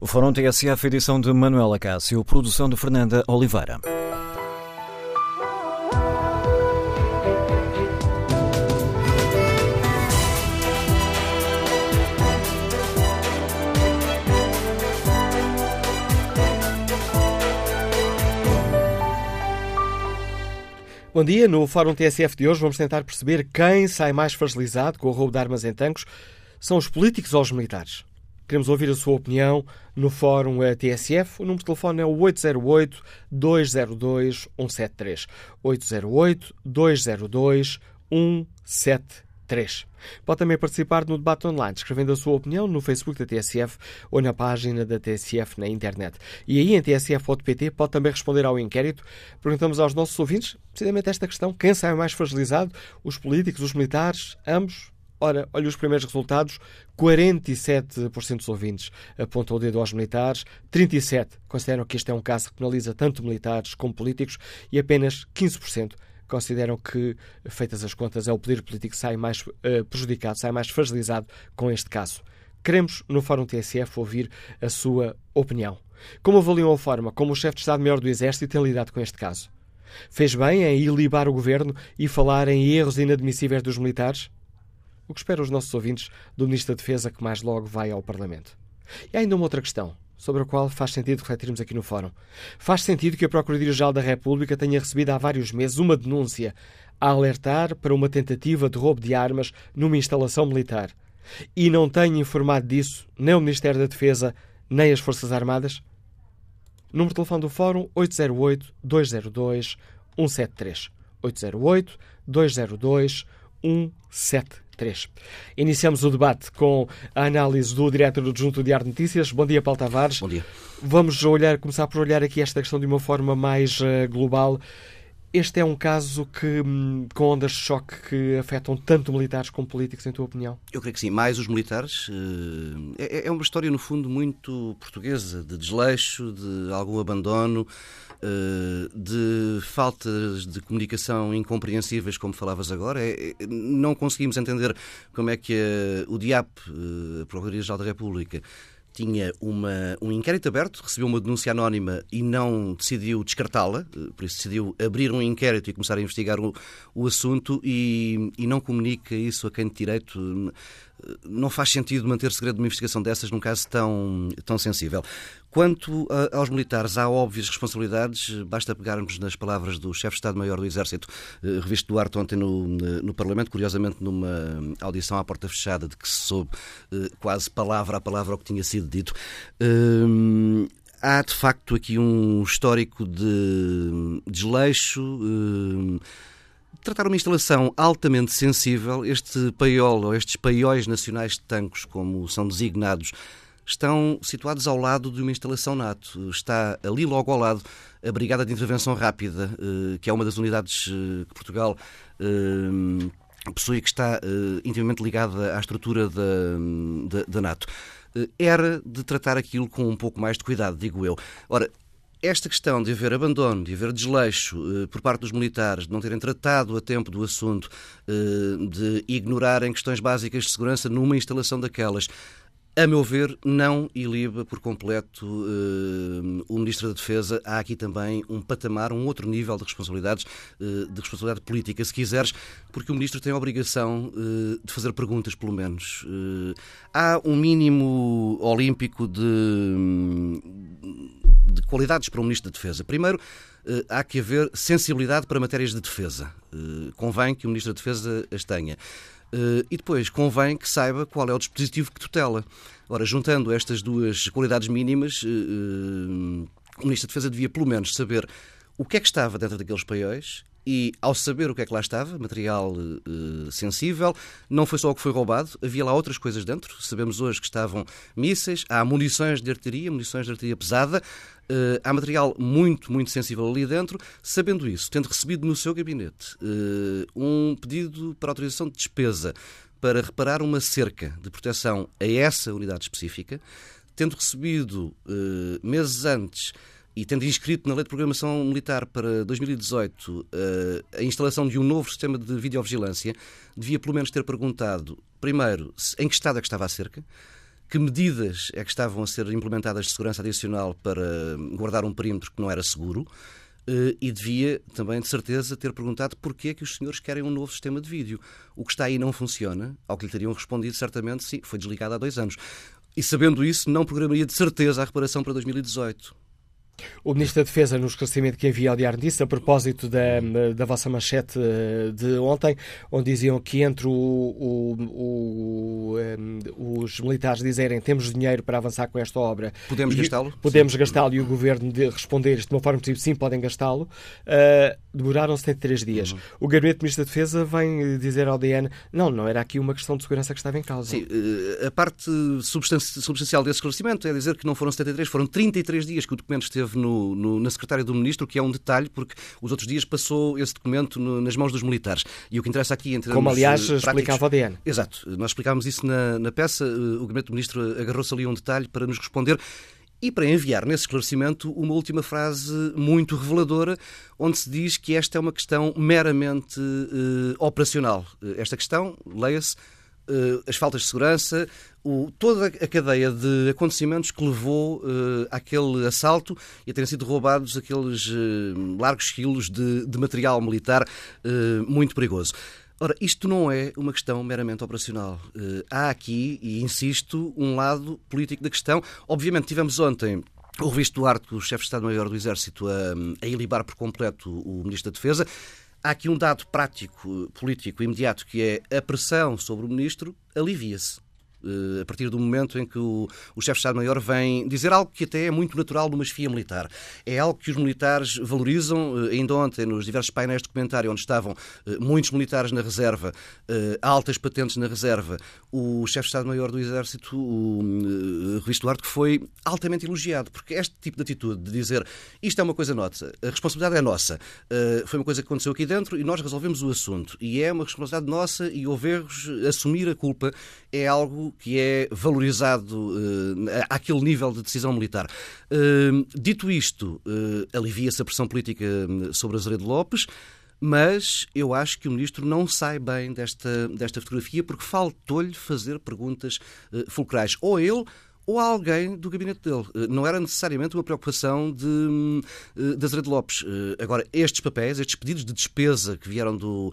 O Fórum TSF, edição de Manuela Cássio, produção de Fernanda Oliveira. Bom dia, no Fórum TSF de hoje vamos tentar perceber quem sai mais fragilizado com o roubo de armas em tanques. São os políticos ou os militares? Queremos ouvir a sua opinião no Fórum TSF. O número de telefone é o 808-202-173. 808-202-173. Pode também participar no debate online, escrevendo a sua opinião no Facebook da TSF ou na página da TSF na internet. E aí em tsf.pt pode também responder ao inquérito. Perguntamos aos nossos ouvintes precisamente esta questão: quem sai mais fragilizado? Os políticos, os militares, ambos? Ora, olha os primeiros resultados: 47% dos ouvintes apontam o dedo aos militares, 37% consideram que este é um caso que penaliza tanto militares como políticos e apenas 15% consideram que, feitas as contas, é o poder político que sai mais uh, prejudicado, sai mais fragilizado com este caso. Queremos, no Fórum TSF, ouvir a sua opinião. Como avaliam a forma como o chefe de Estado-Maior do Exército tem lidado com este caso? Fez bem em ilibar o governo e falar em erros inadmissíveis dos militares? O que esperam os nossos ouvintes do Ministro da Defesa que mais logo vai ao Parlamento? E há ainda uma outra questão, sobre a qual faz sentido refletirmos aqui no Fórum. Faz sentido que a Procuradoria-Geral da República tenha recebido há vários meses uma denúncia a alertar para uma tentativa de roubo de armas numa instalação militar e não tenha informado disso nem o Ministério da Defesa nem as Forças Armadas? Número de telefone do Fórum 808-202-173. 808-202-173. 3. Iniciamos o debate com a análise do diretor do Diário de Notícias. Bom dia, Paulo Tavares. Bom dia. Vamos olhar, começar por olhar aqui esta questão de uma forma mais uh, global. Este é um caso que, hum, com ondas de choque que afetam tanto militares como políticos, em tua opinião? Eu creio que sim. Mais os militares. Eh, é, é uma história, no fundo, muito portuguesa, de desleixo, de algum abandono, eh, de faltas de comunicação incompreensíveis, como falavas agora. É, não conseguimos entender como é que a, o DIAP, a Procuradoria-Geral da República, tinha uma, um inquérito aberto, recebeu uma denúncia anónima e não decidiu descartá-la, eh, por isso decidiu abrir um inquérito e começar a investigar o, o assunto e, e, não comunica isso a quem de direito. Não faz sentido manter segredo de uma investigação dessas num caso tão, tão sensível. Quanto a, aos militares, há óbvias responsabilidades. Basta pegarmos nas palavras do chefe de Estado-Maior do Exército, eh, revisto do Arte ontem no, no Parlamento, curiosamente numa audição à porta fechada, de que se soube eh, quase palavra a palavra o que tinha sido dito. Hum, há de facto aqui um histórico de desleixo. Hum, tratar uma instalação altamente sensível, este paiol ou estes paióis nacionais de tanques, como são designados, estão situados ao lado de uma instalação NATO. Está ali logo ao lado a Brigada de Intervenção Rápida, eh, que é uma das unidades eh, que Portugal eh, possui, que está intimamente ligada à estrutura da, da, da NATO. Era de tratar aquilo com um pouco mais de cuidado, digo eu. Ora, esta questão de haver abandono, de haver desleixo por parte dos militares, de não terem tratado a tempo do assunto, de ignorarem questões básicas de segurança numa instalação daquelas, a meu ver, não iliba por completo uh, o Ministro da Defesa. Há aqui também um patamar, um outro nível de responsabilidades, uh, de responsabilidade política, se quiseres, porque o Ministro tem a obrigação uh, de fazer perguntas, pelo menos. há um mínimo olímpico de, de qualidades para o Ministro da Defesa. Primeiro, há que haver sensibilidade para matérias de defesa. convém que o Ministro da Defesa as tenha. Uh, e depois convém que saiba qual é o dispositivo que tutela. Ora, juntando estas duas qualidades mínimas, uh, o Ministro da Defesa devia pelo menos saber o que é que estava dentro daqueles paióis e, ao saber o que é que lá estava, material uh, sensível, não foi só o que foi roubado, havia lá outras coisas dentro. Sabemos hoje que estavam mísseis, há munições de artilharia, munições de artilharia pesada, uh, há material muito, muito sensível ali dentro. Sabendo isso, tendo recebido no seu gabinete uh, um pedido para autorização de despesa para reparar uma cerca de proteção a essa unidade específica, tendo recebido meses antes e tendo inscrito na Lei de Programação Militar para 2018 eh, a instalação de um novo sistema de videovigilância, devia pelo menos ter perguntado, primeiro, em que estado é que estava a cerca, que medidas é que estavam a ser implementadas de segurança adicional para guardar um perímetro que não era seguro. E devia também, de certeza, ter perguntado porquê é que os senhores querem um novo sistema de vídeo. O que está aí não funciona, ao que lhe teriam respondido certamente, sim, foi desligado há dois anos. E sabendo isso, não programaria de certeza a reparação para 2018. O Ministro da Defesa, no esclarecimento que envia ao Diário disse a propósito da, da vossa manchete eh, de ontem, onde diziam que entre o, o, o, um, os militares dizerem temos dinheiro para avançar com esta obra. Podemos gastá-lo? Podemos gastá-lo e o Governo de responder de uma forma possível, sim, podem gastá-lo. Uh, demoraram 73 dias. Uhum. O Gabinete do Ministro da Defesa vem dizer ao DN não, não era aqui uma questão de segurança que estava em causa. Sim, eh, a parte substancial desse esclarecimento é dizer que não foram 73, foram 33 dias que o documento esteve esteve no, no, na secretária do Ministro, que é um detalhe, porque os outros dias passou esse documento no, nas mãos dos militares. E o que interessa aqui, termos Como, aliás, práticos, explicava o DN. Exato. Nós explicávamos isso na, na peça. O Gabinete do Ministro agarrou-se ali a um detalhe para nos responder. E para enviar nesse esclarecimento uma última frase muito reveladora, onde se diz que esta é uma questão meramente uh, operacional. Esta questão, leia-se, as faltas de segurança, o, toda a cadeia de acontecimentos que levou uh, àquele assalto e a terem sido roubados aqueles uh, largos quilos de, de material militar uh, muito perigoso. Ora, isto não é uma questão meramente operacional. há aqui, e insisto, um lado político da questão. Obviamente, tivemos ontem o Revista Duarte, o chefe de Estado-Maior do Exército, a, a ilibar por completo o Ministro da Defesa. Há aqui um dado prático, político, imediato, que é a pressão sobre o Ministro alivia-se. Eh, a partir do momento em que o, o chefe de Estado-Maior vem dizer algo que até é muito natural numa chefia militar. É algo que os militares valorizam. Eh, ainda ontem, nos diversos painéis de comentário, onde estavam eh, muitos militares na reserva, altas patentes na reserva, o chefe de Estado-Maior do Exército, o Revista Duarte, que foi altamente elogiado, porque este tipo de atitude de dizer isto é uma coisa nossa, a responsabilidade é nossa, foi uma coisa que aconteceu aqui dentro e nós resolvemos o assunto. E é uma responsabilidade nossa e houve erros, assumir a culpa é algo que é valorizado uh, àquele nível de decisão militar. Uh, dito isto, uh, alivia-se a pressão política sobre Azeredo Lopes, mas eu acho que o ministro não sai bem desta, desta fotografia porque faltou-lhe fazer perguntas uh, fulcrais. Ou ele ou a alguém do gabinete dele. Eh, não era necessariamente uma preocupação de, eh, de Azeredo Lopes. Eh, agora, estes papéis, estes pedidos de despesa que vieram do,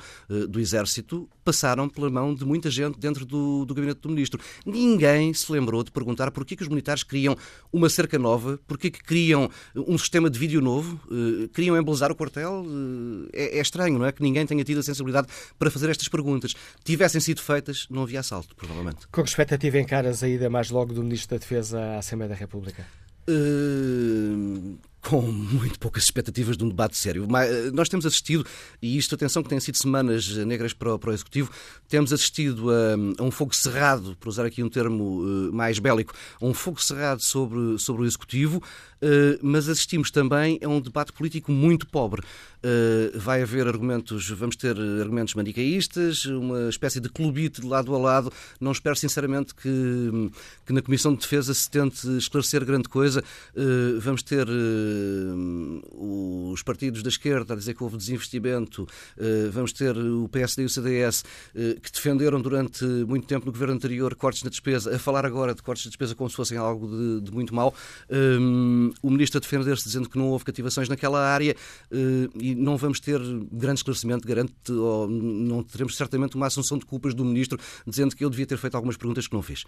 do Exército, passaram pela mão de muita gente dentro do, do gabinete do ministro. Ninguém se lembrou de perguntar porquê que os militares queriam uma cerca nova, porquê que queriam um sistema de vídeo novo, queriam embelezar o quartel. É, é estranho, não é? Que ninguém tenha tido a sensibilidade para fazer estas perguntas. Tivessem sido feitas, não havia assalto, provavelmente. Com que expectativa encaras a ida mais logo do Ministro da Defesa à Assembleia da República? Uh, com muito poucas expectativas de um debate sério. Mas, eh, nós temos assistido, e isto, atenção, que têm sido semanas negras para o, para o Executivo, temos assistido a, a, um fogo cerrado, por usar aqui um termo uh, mais bélico, a um fogo cerrado sobre, sobre o Executivo, uh, mas assistimos também a um debate político muito pobre. Vai haver argumentos, vamos ter argumentos manicaístas, uma espécie de clubite de lado a lado. Não espero, sinceramente, que, que na Comissão de Defesa se tente esclarecer grande coisa. vamos ter os partidos da esquerda a dizer que houve desinvestimento, uh, vamos ter o PSD e o CDS uh, que defenderam durante muito tempo no governo anterior cortes na despesa, a falar agora de cortes de despesa como se fossem algo de, de muito mal. o ministro a defender-se dizendo que não houve cativações naquela área e não vamos ter grande esclarecimento, garante, ou não teremos certamente uma assunção de culpas do ministro dizendo que eu devia ter feito algumas perguntas que não fiz.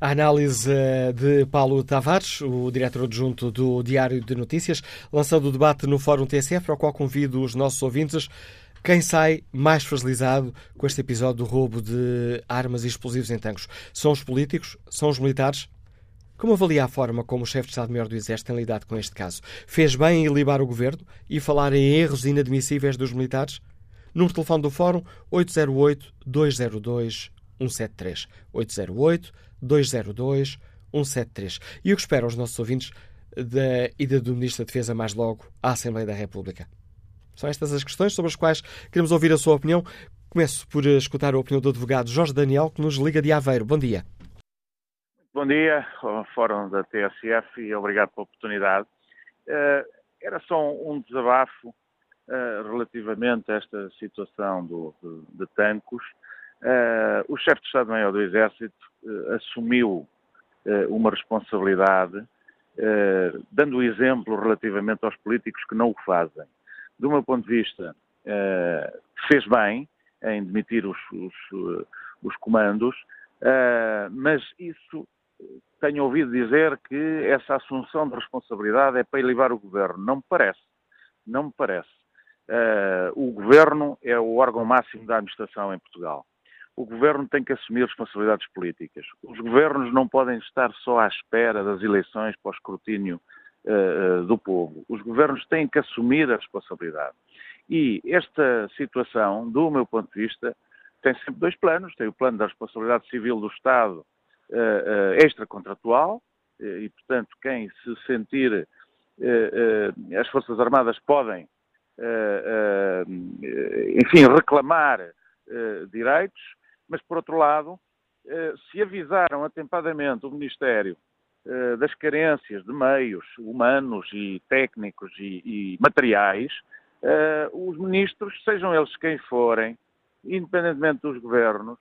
A análise de Paulo Tavares, o diretor adjunto do Diário de Notícias, lançando o debate no Fórum TSF, ao qual convido os nossos ouvintes. Quem sai mais fragilizado com este episódio do roubo de armas e explosivos em tanques? São os políticos? São os militares? Como avalia a forma como o chefe de Estado-Maior do Exército tem lidado com este caso? Fez bem em libar o governo e falar em erros inadmissíveis dos militares? Número de telefone do Fórum 808-202-173. 808-202-173. E o que espero aos nossos ouvintes da ida do Ministro da Defesa mais logo à Assembleia da República. São estas as questões sobre as quais queremos ouvir a sua opinião. Começo por escutar a opinião do advogado Jorge Daniel, que nos liga de Aveiro. Bom dia. Bom dia ao Fórum da TSF e obrigado pela oportunidade. Uh, era só um desabafo uh, relativamente a esta situação do, de, de Tancos. Uh, o chefe de Estado-Maior do Exército assumiu uma responsabilidade, dando o exemplo relativamente aos políticos que não o fazem. Do meu ponto de vista, fez bem em demitir os, os, os comandos, mas isso tenho ouvido dizer que essa assunção de responsabilidade é para elevar o governo. Não me parece. Não me parece. Uh, o governo é o órgão máximo da administração em Portugal. O governo tem que assumir responsabilidades políticas. Os governos não podem estar só à espera das eleições para o escrutínio uh, do povo. Os governos têm que assumir a responsabilidade. E esta situação, do meu ponto de vista, tem sempre dois planos. Tem o plano da responsabilidade civil do Estado uh, extracontratual, e, portanto, quem se sentir. as Forças Armadas podem eh, eh, enfim, reclamar eh, direitos, mas, por outro lado, se avisaram atempadamente o Ministério das carências de meios humanos e técnicos e, e materiais, os ministros, sejam eles quem forem, independentemente dos governos,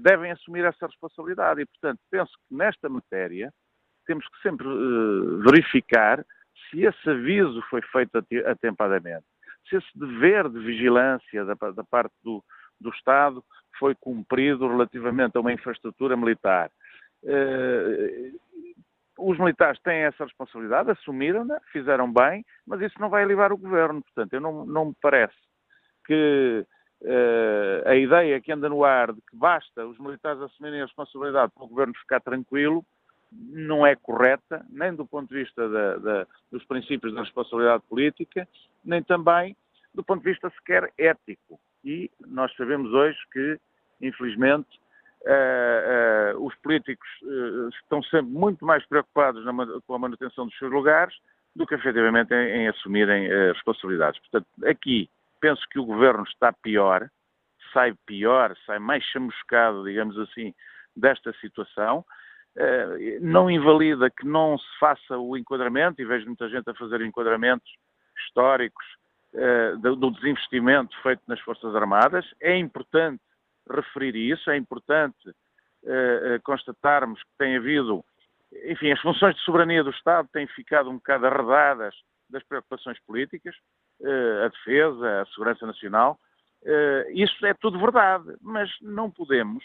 devem assumir essa responsabilidade. E, portanto, penso que nesta matéria temos que sempre verificar se esse aviso foi feito atempadamente, se esse dever de vigilância da parte do, do, Estado foi cumprido relativamente a uma infraestrutura militar. Uh, os militares têm essa responsabilidade, assumiram-na, fizeram bem, mas isso não vai aliviar o governo. Portanto, eu não, não me parece que uh, a ideia que anda no ar de que basta os militares assumirem a responsabilidade para o governo ficar tranquilo não é correta, nem do ponto de vista da, da, dos princípios da responsabilidade política, nem também do ponto de vista sequer ético. E nós sabemos hoje que, infelizmente, uh, uh, os políticos uh, estão sempre muito mais preocupados na, com a manutenção dos seus lugares do que efetivamente em, em assumirem responsabilidades. Portanto, aqui penso que o governo está pior, sai pior, sai mais chamuscado, digamos assim, desta situação. Não invalida que não se faça o enquadramento, e vejo muita gente a fazer enquadramentos históricos do desinvestimento feito nas Forças Armadas. É importante referir isso, é importante eh, constatarmos que tem havido, enfim, as funções de soberania do Estado têm ficado um bocado arredadas das preocupações políticas, a defesa, a segurança nacional. Isso é tudo verdade, mas não podemos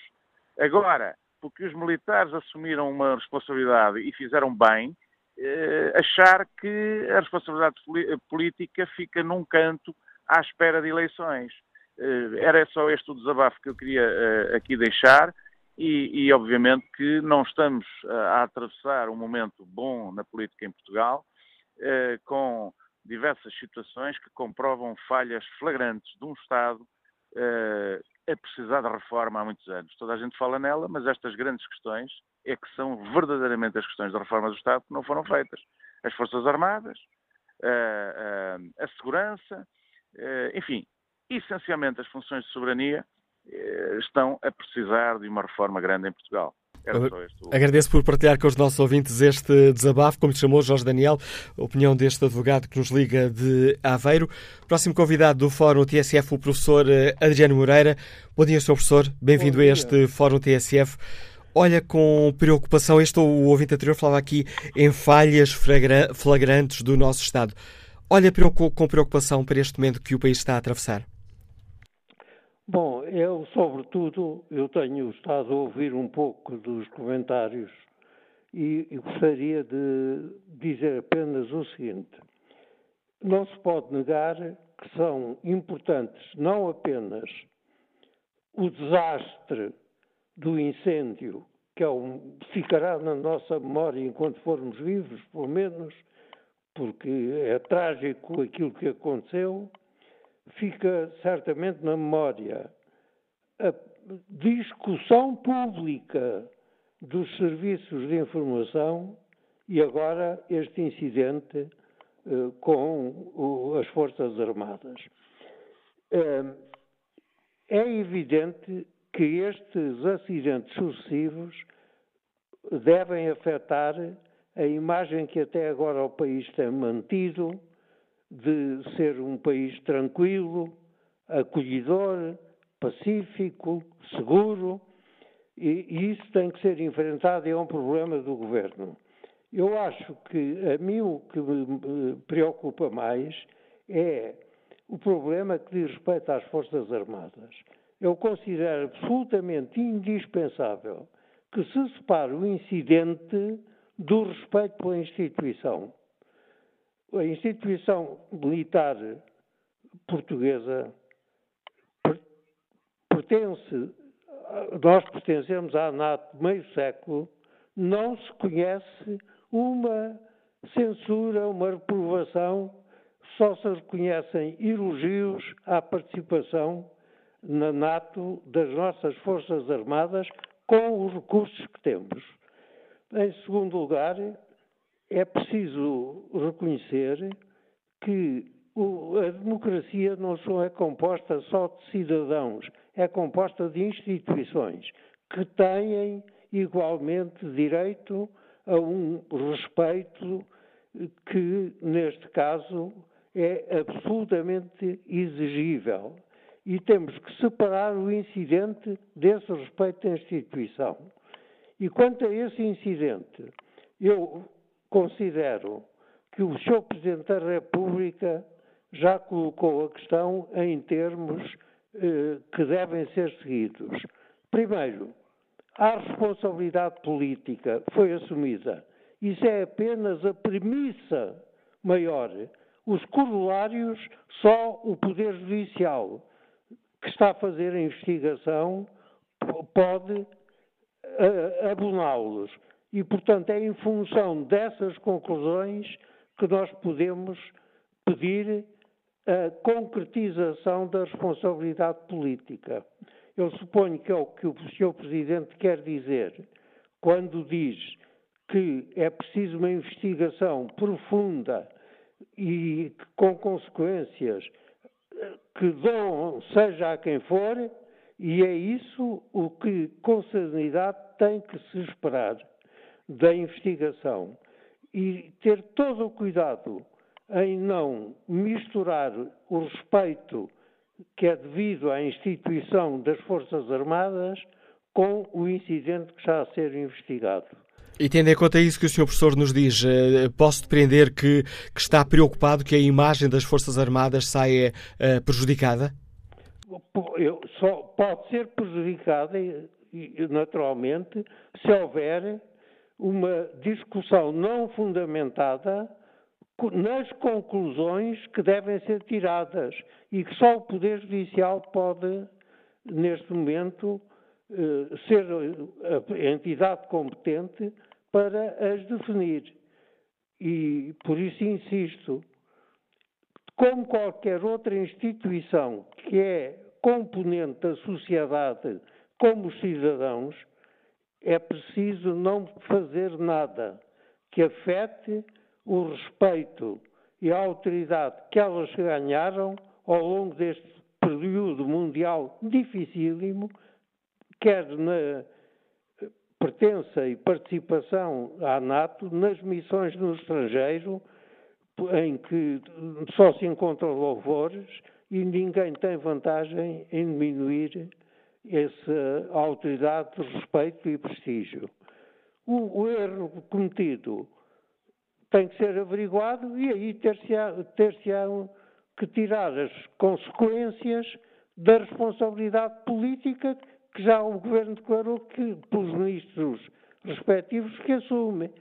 agora porque os militares assumiram uma responsabilidade e fizeram bem, eh, achar que a responsabilidade política fica num canto à espera de eleições. Eh, era só este o desabafo que eu queria eh, aqui deixar e, e obviamente que não estamos a atravessar um momento bom na política em Portugal, com diversas situações que comprovam falhas flagrantes de um Estado é precisar de reforma há muitos anos. Toda a gente fala nela, mas estas grandes questões é que são verdadeiramente as questões da reforma do Estado que não foram feitas. As Forças Armadas, a, a, a segurança, enfim, essencialmente as funções de soberania eh, estão a precisar de uma reforma grande em Portugal. Agradeço por partilhar com os nossos ouvintes este desabafo, como te chamou Jorge Daniel, opinião deste advogado que nos liga de Aveiro. Próximo convidado do Fórum TSF, o professor eh, Adriano Moreira. Bom dia, Sr. Professor. Bem-vindo a este Fórum TSF. Olha com preocupação, este o ouvinte anterior falava aqui em falhas flagrantes do nosso Estado. Olha com preocupação para este momento que o país está a atravessar. Bom, eu, sobretudo, eu tenho estado a ouvir um pouco dos comentários e, e gostaria de dizer apenas o seguinte. Não se pode negar que são importantes não apenas o desastre do incêndio, que é um, ficará na nossa memória enquanto formos vivos, pelo menos, porque é trágico aquilo que aconteceu, fica certamente na memória a discussão pública dos serviços de informação e agora este incidente uh, com o, as Forças Armadas. Uh, é evidente que estes acidentes sucessivos devem afetar a imagem que até agora o país tem mantido de ser um país tranquilo, acolhedor, pacífico, seguro. E, e isso tem que ser enfrentado e é um problema do governo. Eu acho que a mim o que me preocupa mais é o problema que diz respeito às Forças Armadas. Eu considero absolutamente indispensável que se separe o incidente do respeito pela instituição. A instituição militar portuguesa pertence, nós pertencemos à NATO meio século, não se conhece uma censura, uma reprovação, só se reconhecem elogios à participação na NATO das nossas Forças Armadas com os recursos que temos. Em segundo lugar, é preciso reconhecer que a democracia não só é composta só de cidadãos, é composta de instituições que têm igualmente direito a um respeito que, neste caso, é absolutamente exigível. E temos que separar o incidente desse respeito à instituição. E quanto a esse incidente, eu considero que o Sr. Presidente da República já colocou a questão em termos eh, que devem ser seguidos. Primeiro, a responsabilidade política foi assumida. Isso é apenas a premissa maior. Os corolários, só o Poder Judicial, que está a fazer a investigação, pode uh, aboná-los. E, portanto, é em função dessas conclusões que nós podemos pedir a concretização da responsabilidade política. Eu suponho que é o que o Sr. Presidente quer dizer quando diz que é preciso uma investigação profunda e com consequências que dão, seja a quem for, e é isso o que, com serenidade, tem que se esperar da investigação. E ter todo o cuidado em não misturar o respeito que é devido à instituição das Forças Armadas com o incidente que está a ser investigado. E tendo em conta isso que o Sr. Professor nos diz, eh, posso depreender que, que, está preocupado que a imagem das Forças Armadas saia uh, prejudicada? Eu, só pode ser prejudicada, naturalmente, se houver uma discussão não fundamentada nas conclusões que devem ser tiradas e que só o Poder Judicial pode, neste momento, eh, ser a entidade competente para as definir. E por isso insisto, como qualquer outra instituição que é componente da sociedade, como os cidadãos, é preciso não fazer nada que afete o respeito e a autoridade que elas ganharam ao longo deste período mundial dificílimo, quer na pertença e participação à NATO nas missões no estrangeiro, em que só se encontram louvores e ninguém tem vantagem em diminuir essa autoridade de respeito e prestígio. O, o erro cometido tem que ser averiguado e aí ter-se-ão ter que tirar as consequências da responsabilidade política que já o Governo declarou que, pelos ministros respectivos, que assume.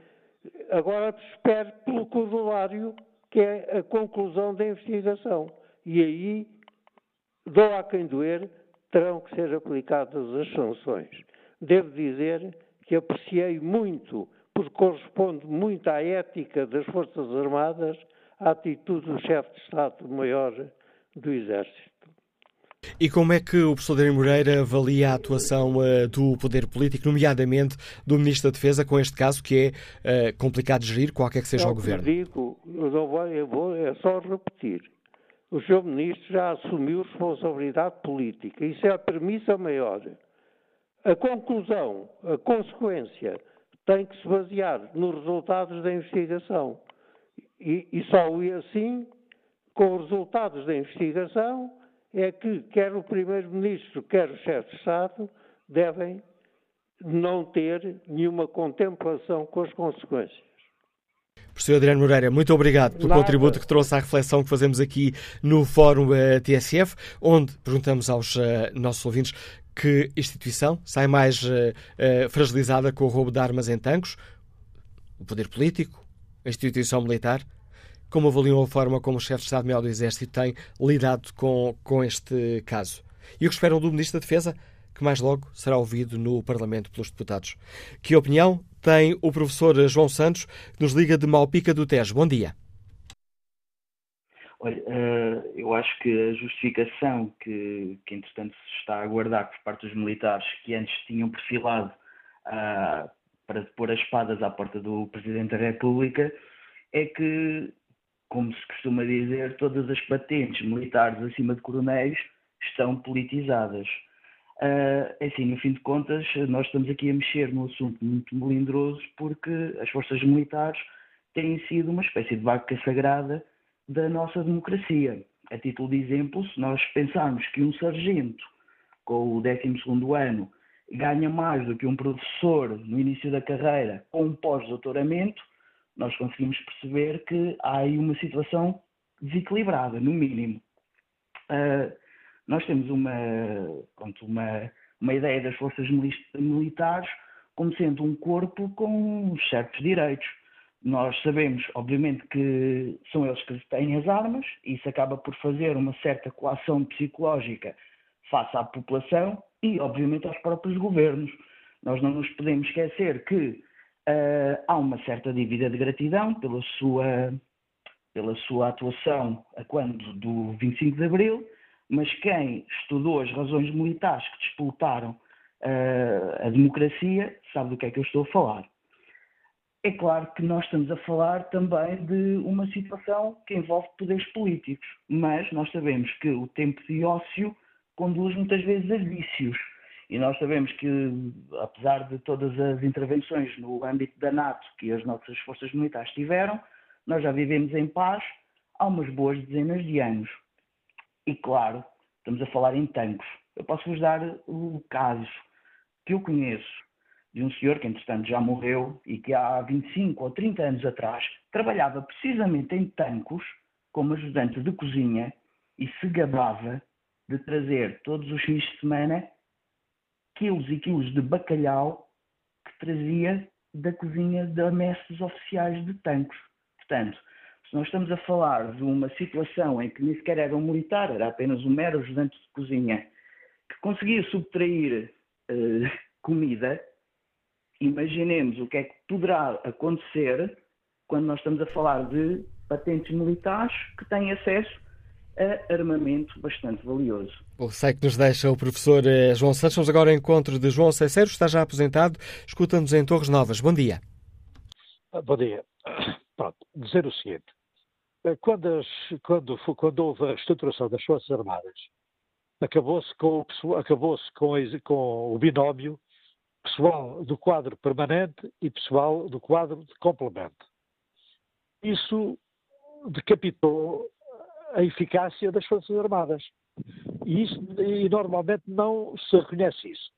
Agora espere pelo corolário, que é a conclusão da investigação. E aí, dou a quem doer, terão que ser aplicadas as sanções. Devo dizer que apreciei muito porque corresponde muito à ética das Forças Armadas, a atitude do chefe de Estado-Maior do Exército. E como é que o professor Daniel Moreira avalia a atuação uh, do poder político, nomeadamente do Ministro da Defesa, com este caso que é uh, complicado de gerir, qualquer que seja é o governo? digo, eu, vou, eu vou, é só repetir. O Sr. Ministro já assumiu responsabilidade política. Isso é a premissa maior. A conclusão, a consequência tem que se basear nos resultados da investigação. E, e só assim, com os resultados da investigação, é que quer o Primeiro-Ministro, quer o chefe de Estado devem não ter nenhuma contemplação com as consequências. Professor Adriano Moreira, muito obrigado pelo Nada. contributo que trouxe à reflexão que fazemos aqui no Fórum uh, eh, TSF, onde perguntamos aos uh, nossos ouvintes que instituição sai mais uh, fragilizada com o roubo de armas em tanques? O poder político? A instituição militar? Como avaliam a forma como o chefe de Estado-Maior do Exército tem lidado com, com este caso? E o que esperam do Ministro da Defesa? Que mais logo será ouvido no Parlamento pelos deputados. Que opinião tem o professor João Santos, que nos liga de Malpica do Tejo? Bom dia. Olha, eh, eu acho que a justificação que, que entretanto se está a aguardar por parte dos militares que antes tinham perfilado uh, para pôr as espadas à porta do Presidente da República é que, como se costuma dizer, todas as patentes militares acima de coronéis estão politizadas. Uh, assim, no fim de contas, nós estamos aqui a mexer num assunto muito melindroso porque as forças militares têm sido uma espécie de vaca sagrada da nossa democracia. A título de exemplo, se nós pensarmos que um sargento com o 12 ano ganha mais do que um professor no início da carreira com um pós-doutoramento, nós conseguimos perceber que há aí uma situação desequilibrada, no mínimo. Uh, nós temos uma, pronto, uma, uma ideia das forças militares como sendo um corpo com certos direitos. Nós sabemos, obviamente, que são eles que têm as armas, e isso acaba por fazer uma certa coação psicológica face à população e, obviamente, aos próprios governos. Nós não nos podemos esquecer que uh, há uma certa dívida de gratidão pela sua, pela sua atuação a quando do 25 de Abril, mas quem estudou as razões militares que disputaram uh, a democracia sabe do que é que eu estou a falar. É claro que nós estamos a falar também de uma situação que envolve poderes políticos, mas nós sabemos que o tempo de ócio conduz muitas vezes a vícios. E nós sabemos que, apesar de todas as intervenções no âmbito da NATO que as nossas forças militares tiveram, nós já vivemos em paz há umas boas dezenas de anos. E claro, estamos a falar em tanques. Eu posso vos dar o caso que eu conheço de um senhor que, entretanto, já morreu e que há 25 ou 30 anos atrás trabalhava precisamente em Tancos como ajudante de cozinha e se gabava de trazer todos os fins de semana quilos e quilos de bacalhau que trazia da cozinha da mestres oficiais de Tancos. Portanto, se nós estamos a falar de uma situação em que nem sequer era um militar, era apenas um mero ajudante de cozinha, que conseguia subtrair uh, comida, imaginemos o que é que poderá acontecer quando nós estamos a falar de patentes militares que têm acesso a armamento bastante valioso. O sei que nos deixa o professor eh, João Santos. Vamos agora ao encontro de João Ceceiro, está já aposentado. Escuta-nos em Torres Novas. Bom dia. Ah, bom dia. Pronto, dizer o seguinte. Eh, quando, as, quando, quando houve a reestruturação das Forças Armadas, acabou-se com, acabou com, com o binómio pessoal do quadro permanente e pessoal do quadro de complemento. Isso decapitou a eficácia das Forças Armadas. E, isso, e normalmente não se reconhece isso.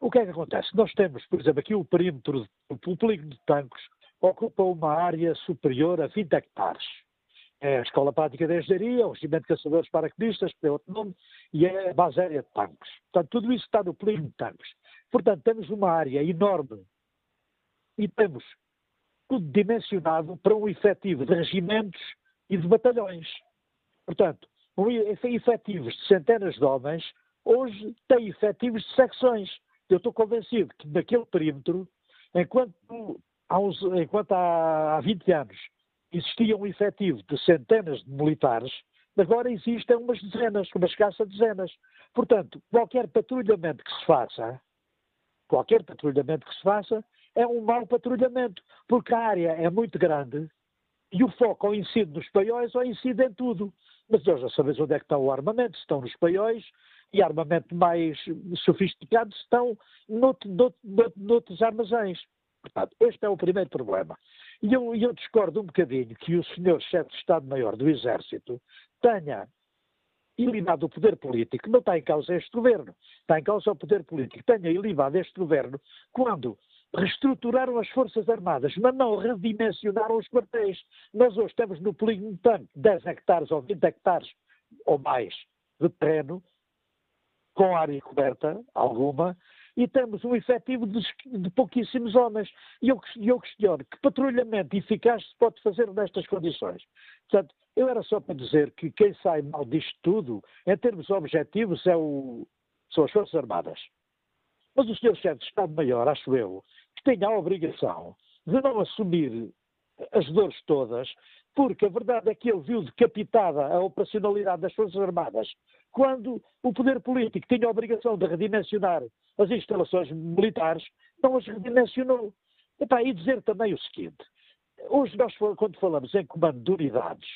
O que é que acontece? Nós temos, por exemplo, aqui o perímetro, o polígono de tanques ocupa uma área superior a 20 hectares. É a Escola Prática de Engenharia, o Regimento de Caçadores Paraquedistas, tem outro nome, e é a base aérea de tanques. Portanto, tudo isso está no polígono de tanques. Portanto, temos uma área enorme e temos tudo dimensionado para um efetivo de regimentos e de batalhões. Portanto, efetivos de centenas de homens, hoje tem efetivos de secções. Eu estou convencido que naquele perímetro, enquanto há, uns, enquanto há 20 anos existia um efetivo de centenas de militares, agora existem umas dezenas, uma escassa dezenas. Portanto, qualquer patrulhamento que se faça qualquer patrulhamento que se faça, é um mau patrulhamento, porque a área é muito grande e o foco ou incide nos paióis ou incide em tudo. Mas nós já sabemos onde é que está o armamento, estão nos paióis, e armamento mais sofisticado estão nout, nout, nout, noutros armazéns. Portanto, este é o primeiro problema. E eu, eu discordo um bocadinho que o senhor chefe de Estado-Maior do Exército tenha ilibado o poder político, não está em causa este governo, está em causa o poder político. Tenha ilibado este governo quando reestruturaram as Forças Armadas, mas não redimensionaram os quartéis. Nós hoje temos no polígono tanto 10 hectares ou 20 hectares ou mais de terreno, com área coberta, alguma, e temos um efetivo de, de pouquíssimos homens. E eu, eu questiono que patrulhamento eficaz se pode fazer nestas condições. Portanto, eu era só para dizer que quem sai mal disto tudo, em termos objetivos, é o, são as Forças Armadas. Mas o Sr. Chefe de Estado-Maior, acho eu, tem a obrigação de não assumir as dores todas, porque a verdade é que ele viu decapitada a operacionalidade das Forças Armadas quando o poder político tinha a obrigação de redimensionar as instalações militares, não as redimensionou. Epá, e dizer também o seguinte: hoje nós, quando falamos em comando de unidades,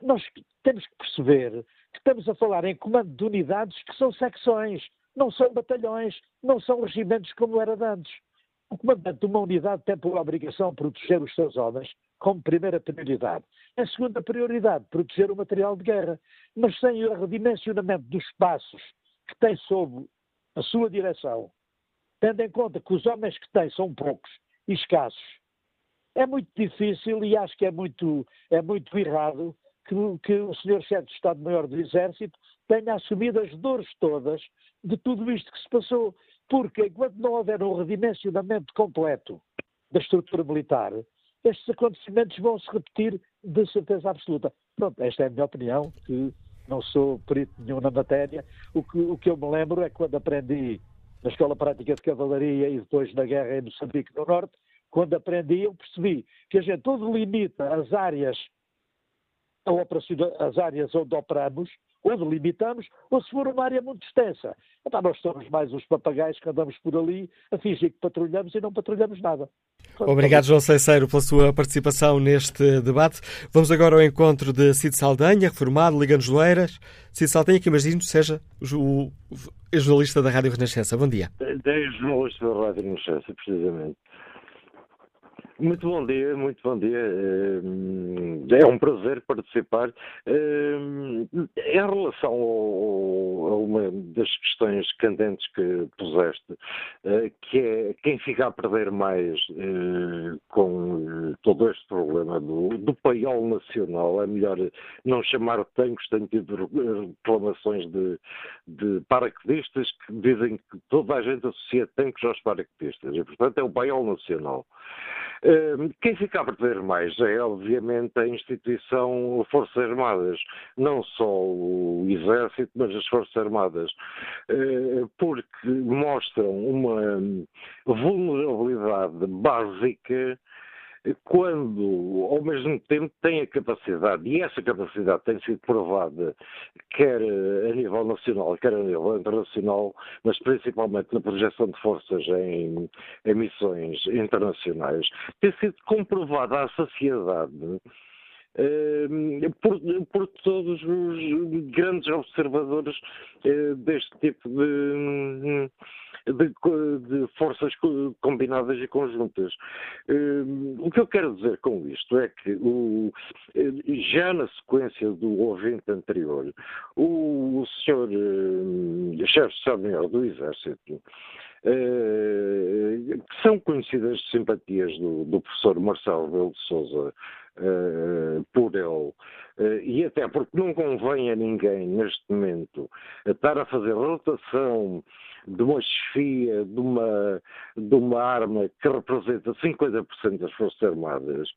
nós temos que perceber que estamos a falar em comando de unidades que são secções, não são batalhões, não são regimentos como era antes. O comandante de uma unidade tem por obrigação proteger os seus homens como primeira prioridade. A segunda prioridade, proteger o material de guerra. Mas sem o redimensionamento dos espaços que tem sob a sua direção, tendo em conta que os homens que tem são poucos e escassos, é muito difícil e acho que é muito, é muito errado que, que o Sr. Chefe de Estado-Maior do Exército tenha assumido as dores todas de tudo isto que se passou. Porque enquanto não houver um redimensionamento completo da estrutura militar, estes acontecimentos vão se repetir de certeza absoluta. Pronto, esta é a minha opinião, que não sou perito nenhum na matéria. O que, o que eu me lembro é quando aprendi na Escola Prática de Cavalaria e depois na guerra em Moçambique no Norte, quando aprendi eu percebi que a gente todo limita as áreas, as áreas onde operamos, ou delimitamos, ou se for uma área muito extensa. Então, nós somos mais os papagaios que andamos por ali a fingir que patrulhamos e não patrulhamos nada. Obrigado, João Ceiceiro, pela sua participação neste debate. Vamos agora ao encontro de Cid Saldanha, reformado, Liga-nos Loeiras. Cid Saldanha, que imagino seja o, o jornalista da Rádio Renascença. Bom dia. É jornalista da Rádio Renascença, precisamente. Muito bom dia, muito bom dia. Eh, é um prazer participar. Eh, em relação a uma das questões candentes que puseste, eh, que é quem fica a perder mais com todo este problema do, do paiol nacional, é melhor não chamar tanques, tenho tido reclamações de, de paraquedistas que dizem que toda a gente associa tanques aos paraquedistas, e portanto é o paiol nacional. Quem fica a perder mais é, obviamente, a instituição Forças Armadas, não só o Exército, mas as Forças Armadas, eh, porque mostram uma vulnerabilidade básica quando, ao mesmo tempo, tem a capacidade, e essa capacidade tem sido provada quer a nível nacional, quer a nível internacional, mas principalmente na projeção de forças em, em missões internacionais, tem sido comprovada à sociedade eh, por, por, todos os grandes observadores eh, deste tipo de, de, de, forças combinadas e conjuntas. Eh, o que eu quero dizer com isto é que o, já na sequência do ouvinte anterior, o, o senhor chefe de Estado-Maior do Exército que são conhecidas simpatias do, do professor Marcelo Belo de Souza uh, por ele. Uh, e até porque não convém a ninguém, neste momento, estar a fazer rotação de uma chefia, de uma, de uma arma que representa 50% das Forças Armadas,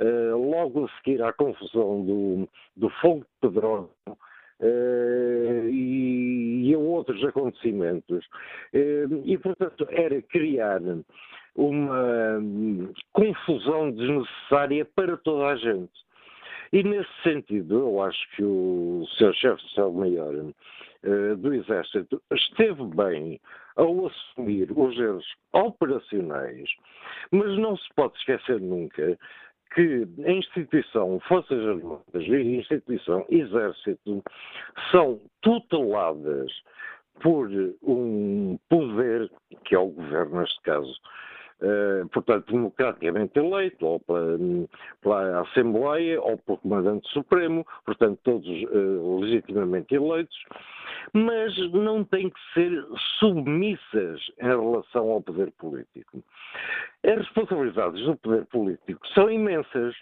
uh, logo a seguir à confusão do, do fogo de petróleo Uh, e, e, a outros acontecimentos. Uh, e, portanto, era criar uma hum, confusão desnecessária para toda a gente. E nesse sentido, eu acho que o seu chefe de Estado-Maior uh, do Exército esteve bem ao assumir os erros operacionais, mas não se pode esquecer nunca que a instituição Forças Armadas e a instituição Exército são tuteladas por um poder, que é o governo neste caso, uh, portanto, democraticamente eleito, ou pela, pela, Assembleia, ou pelo Comandante Supremo, portanto, todos uh, legitimamente eleitos, mas não têm que ser submissas em relação ao poder político. As responsabilidades do poder político são imensas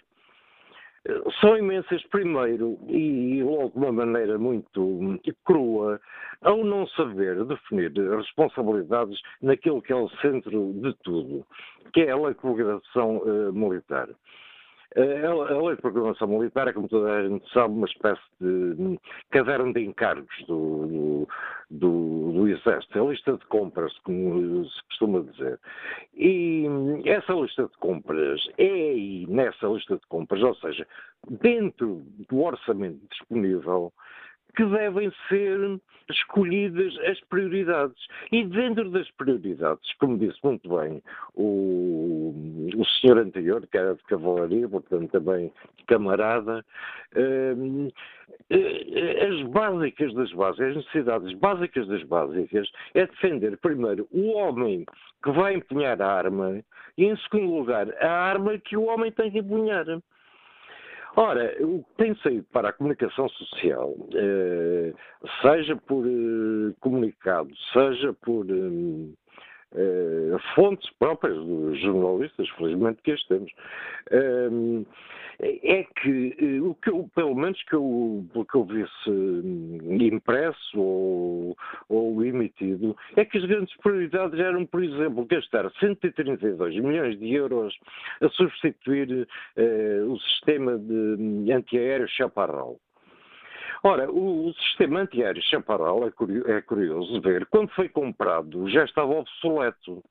são imensas, primeiro, e logo de uma maneira muito crua, ao não saber definir responsabilidades naquilo que é o centro de tudo, que é a lei de programação uh, militar. Eh, a lei de programação militar é, como toda a gente sabe, uma espécie de caderno de encargos do, do Exército, a lista de compras, como se costuma dizer. E essa lista de compras é aí, nessa lista de compras, ou seja, dentro do orçamento disponível, que devem ser escolhidas as prioridades. E dentro das prioridades, como disse muito bem o, o senhor anterior, que era de cavalaria, portanto também camarada, eh, eh, as básicas das básicas, as necessidades básicas das básicas, é defender primeiro o homem que vai empunhar a arma e, em segundo lugar, a arma que o homem tem que empunhar. Ora, o que tem saído para a comunicação social, eh, seja por eh, comunicado, seja por eh, fontes próprias dos jornalistas, felizmente que as temos, é que eh, o que eu, pelo menos que eu, que eu visse impresso ou, ou emitido, é que as grandes prioridades eram, por exemplo, gastar 132 milhões de euros a substituir eh, o sistema de antiaéreo Chaparral. Ora, o, o sistema antiaéreo Chaparral é, curioso, é curioso ver, quando foi comprado já estava obsoleto.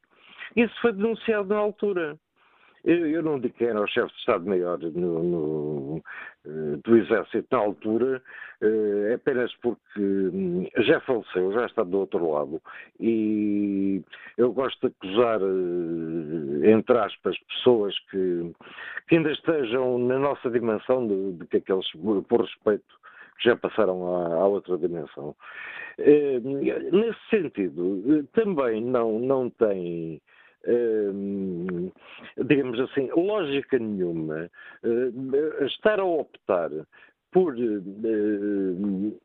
Isso foi denunciado na altura. Eu, eu não digo quem era o chefe de Estado-Maior eh, do Exército na altura, é apenas porque hum, já faleceu, já está do outro lado. E eu gosto de acusar, eh, entre aspas, pessoas que, que ainda estejam na nossa dimensão de, de que aqueles, por respeito, já passaram à, à outra dimensão. nesse sentido, também não, não tem Hum, digamos assim, lógica nenhuma uh, estar a optar por uh,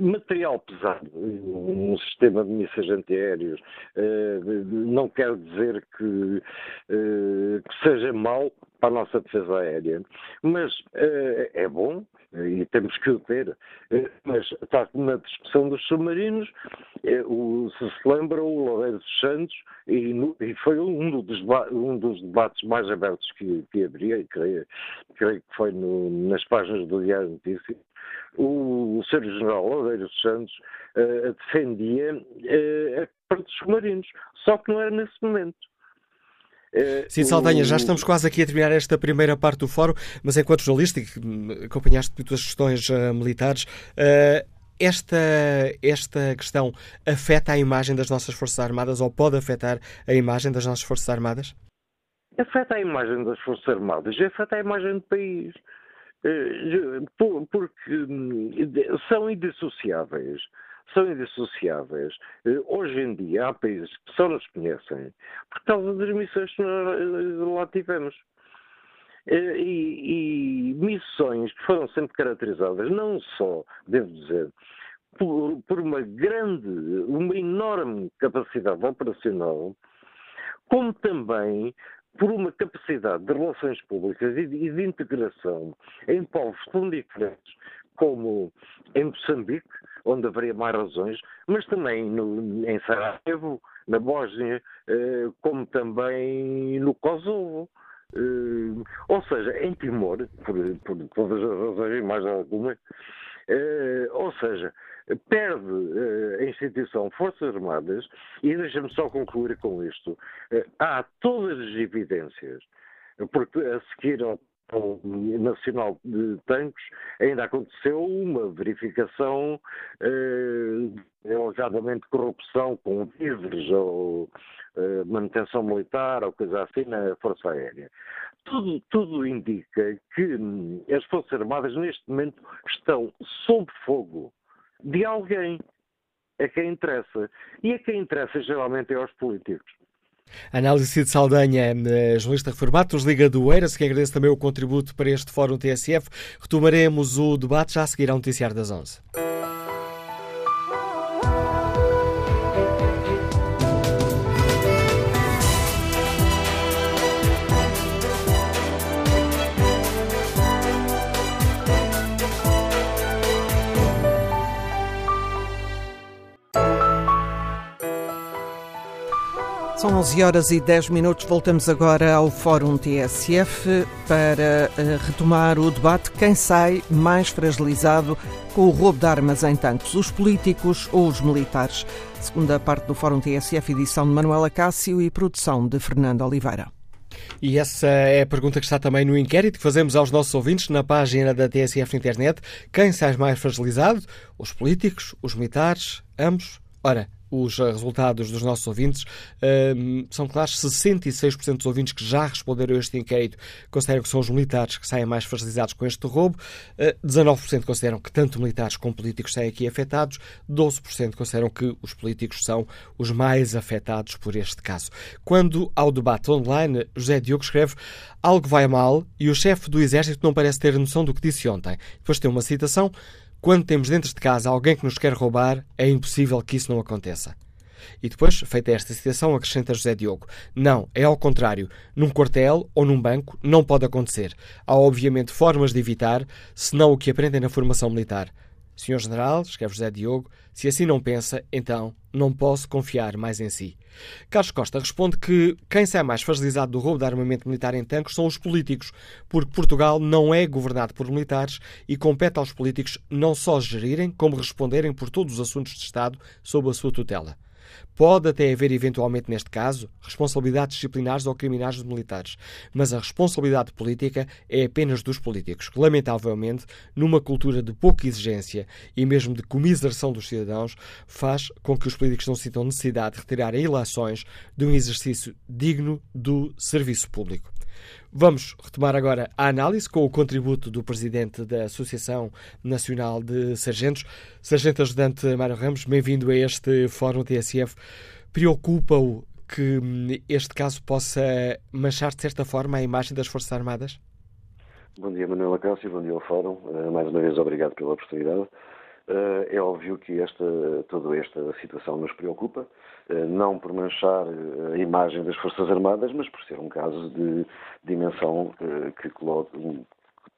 material pesado, um sistema de mísseis antiaéreos, uh, não quer dizer que, que seja mau para a nossa defesa aérea, mas é bom, e temos que o ter. Eh, mas está na discussão dos submarinos, eh, se se lembra, o Loureiro dos Santos, e, e foi um dos, um dos, debates mais abertos que, que haveria, e creio, creio que foi no, nas páginas do Diário Notícias, o, o Sr. General Loureiro dos Santos uh, defendia uh, a parte dos submarinos, só que não era nesse momento. Eh, Sim, Saldanha, já estamos quase aqui a terminar esta primeira parte do fórum, mas enquanto jornalista, que acompanhaste as questões uh, militares, esta, esta questão afeta a imagem das nossas Forças Armadas ou pode afetar a imagem das nossas Forças Armadas? Afeta a imagem das Forças Armadas, afeta a imagem do país. Porque hum, são indissociáveis são indissociáveis. Eh, hoje em dia há países que só nos conhecem por causa das missões que lá tivemos. Eh, e, e, missões que foram sempre caracterizadas, não só, devo dizer, por, por, uma grande, uma enorme capacidade operacional, como também por uma capacidade de relações públicas e de, e de integração em povos tão diferentes como em Moçambique, onde haveria mais razões, mas também no, em Sarajevo, na Bósnia, eh, como também no Kosovo. Eh, ou seja, em Timor, por, por todas as razões e mais alguma, eh, ou seja, perde a instituição Forças Armadas, e deixa-me só concluir com isto, há todas as evidências, porque a seguir ao Nacional de Tanques, ainda aconteceu uma verificação, eh, alegadamente corrupção com víveres ou eh, manutenção militar ou coisa assim na Força Aérea. Tudo, tudo indica que as Forças Armadas neste momento estão sob fogo de alguém a quem interessa. E a quem interessa geralmente é aos políticos. Análise de Saldanha, eh, jornalista reformado, nos Liga do Eiras, que agradece também o contributo para este Fórum TSF. Retomaremos o debate já a seguir ao Noticiário das 11. São 11 horas e 10 minutos. Voltamos agora ao Fórum TSF para eh, retomar o debate. Quem sai mais fragilizado com o roubo de armas em tanques, os políticos ou os militares? Segunda parte do Fórum TSF, edição de Manuela Cássio e produção de Fernando Oliveira. E essa é a pergunta que está também no inquérito que fazemos aos nossos ouvintes na página da TSF na internet. Quem sai mais fragilizado? Os políticos, os militares, ambos? Ora, os eh, resultados dos nossos ouvintes. São claros, 66% dos ouvintes que já responderam a este inquérito consideram que são os militares que saem mais facilitados com este roubo, uh, 19% consideram que tanto militares como políticos saem aqui afetados, 12% consideram que os políticos são os mais afetados por este caso. Quando ao debate online, José Diogo escreve algo vai mal e o chefe do Exército não parece ter noção do que disse ontem. Depois tem uma citação quando temos dentro de casa alguém que nos quer roubar, é impossível que isso não aconteça. E depois, feita esta citação, acrescenta José Diogo: Não, é ao contrário. Num quartel ou num banco não pode acontecer. Há, obviamente, formas de evitar, senão o que aprendem na formação militar. Senhor General, escreve José Diogo, se assim não pensa, então não posso confiar mais em si. Carlos Costa responde que quem sai mais fragilizado do roubo de armamento militar em tanques são os políticos, porque Portugal não é governado por militares e compete aos políticos não só gerirem, como responderem por todos os assuntos de Estado sob a sua tutela. Pode até haver, eventualmente neste caso, responsabilidades disciplinares ou criminais dos militares, mas a responsabilidade política é apenas dos políticos, lamentavelmente, numa cultura de pouca exigência e mesmo de comiseração dos cidadãos, faz com que os políticos não sintam necessidade de retirar eleições de um exercício digno do serviço público. Vamos retomar agora a análise com o contributo do presidente da Associação Nacional de Sargentos, Sargento Ajudante Mário Ramos. Bem-vindo a este Fórum TSF. Preocupa-o que hum, este caso possa manchar de certa forma a imagem das Forças Armadas? Bom dia, Manuela Cássio, bom dia ao Fórum. Eh, mais uma vez, obrigado pela oportunidade. Eh, é óbvio que esta, toda esta situação nos preocupa, não por manchar eh, a imagem das Forças Armadas, mas por ser um caso de dimensão que,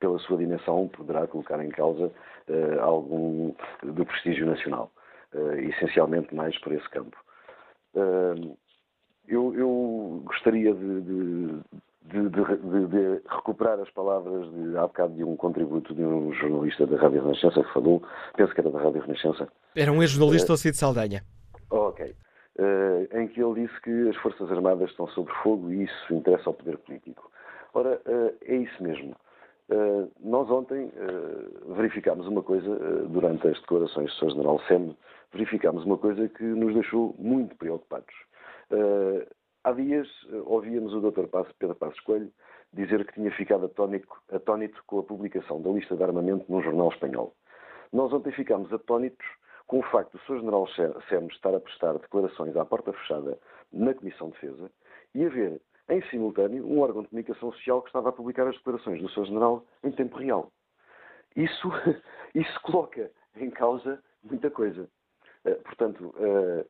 pela sua dimensão, poderá colocar em causa algum do prestígio nacional, essencialmente mais por esse campo. Eu, eu gostaria de, de de, de, de, recuperar as palavras de, há bocado de um contributo de um jornalista da Rádio Renascença que falou, penso que era da Rádio Renascença. Era um ex-jornalista, uh, Cid Saldanha. Ok. Uh, em que ele disse que as Forças Armadas estão sob fogo e isso interessa ao poder político. Ora, uh, é isso mesmo. Uh, nós ontem verificámos uma coisa, durante as declarações do Sr. General Sem, verificámos uma coisa que nos deixou muito preocupados. Há dias eh, ouvíamos o Dr. Pedro Passos Coelho dizer que tinha ficado atónico, atónito com a publicação da lista de armamento num jornal espanhol. Nós ontem ficámos atónitos com o facto do Sr. General Sermes estar a prestar declarações à porta fechada na Comissão de Defesa e haver, em simultâneo, um órgão de comunicação social que estava a publicar as declarações do Sr. General em tempo real. Isso, isso coloca em causa muita coisa. Eh, portanto, eh,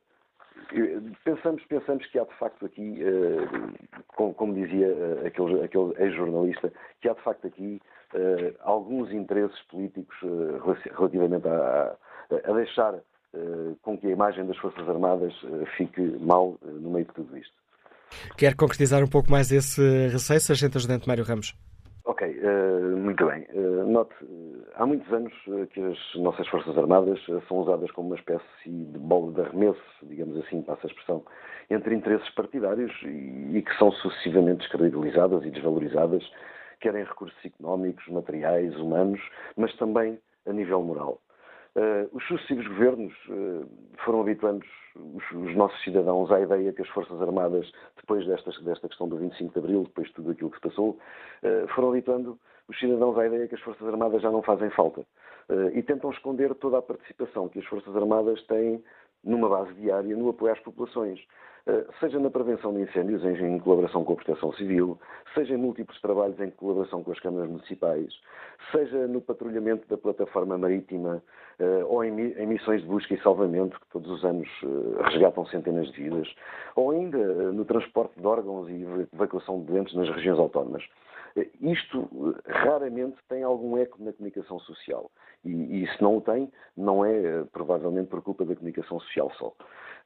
Pensamos, pensamos que há de facto aqui, eh, como, dizia aquele, aquele ex-jornalista, que há de facto aqui alguns interesses políticos relativamente a, a deixar com que a imagem das Forças Armadas fique mal no meio de tudo isto. Quer concretizar um pouco mais esse receio, Sargento Ajudante Mário Ramos? Ok, uh, muito bem. Uh, note, há muitos anos que as nossas Forças Armadas são usadas como uma espécie de bola de arremesso, digamos assim, passa a expressão, entre interesses partidários e, e que são sucessivamente descredibilizadas e desvalorizadas, quer em recursos económicos, materiais, humanos, mas também a nível moral. Uh, os sucessivos governos uh, foram habituando os, os, nossos cidadãos à ideia que as Forças Armadas, depois desta, questão do 25 de Abril, depois de tudo aquilo que se passou, uh, foram habituando os cidadãos à ideia que as Forças Armadas já não fazem falta. e tentam esconder toda a participação que as Forças Armadas têm numa base diária, no apoio às populações. Eh, seja na prevenção de incêndios em colaboração com a Proteção Civil, seja em múltiplos trabalhos em colaboração com as câmaras municipais, seja no patrulhamento da plataforma marítima eh, ou em missões de busca e salvamento, que todos os anos eh, resgatam centenas de vidas, ou ainda no transporte de órgãos e evacuação de doentes nas regiões autónomas. Isto raramente tem algum eco na comunicação social. E, e se não o tem, não é provavelmente por culpa da comunicação social só.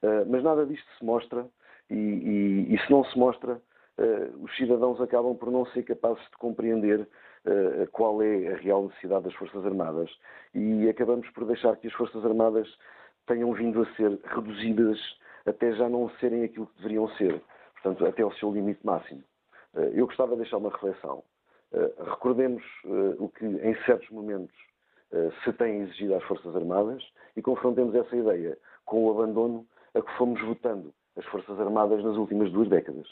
Uh, mas nada disto se mostra, e, e, e se não se mostra, os cidadãos acabam por não ser capazes de compreender qual é a real necessidade das Forças Armadas e acabamos por deixar que as Forças Armadas tenham vindo a ser reduzidas até já não serem aquilo que deveriam ser, portanto, até ao seu limite máximo. Eu gostava de deixar uma reflexão. Recordemos o que, em certos momentos, se tem exigido às Forças Armadas e confrontemos essa ideia com o abandono a que fomos votando as Forças Armadas nas últimas duas décadas.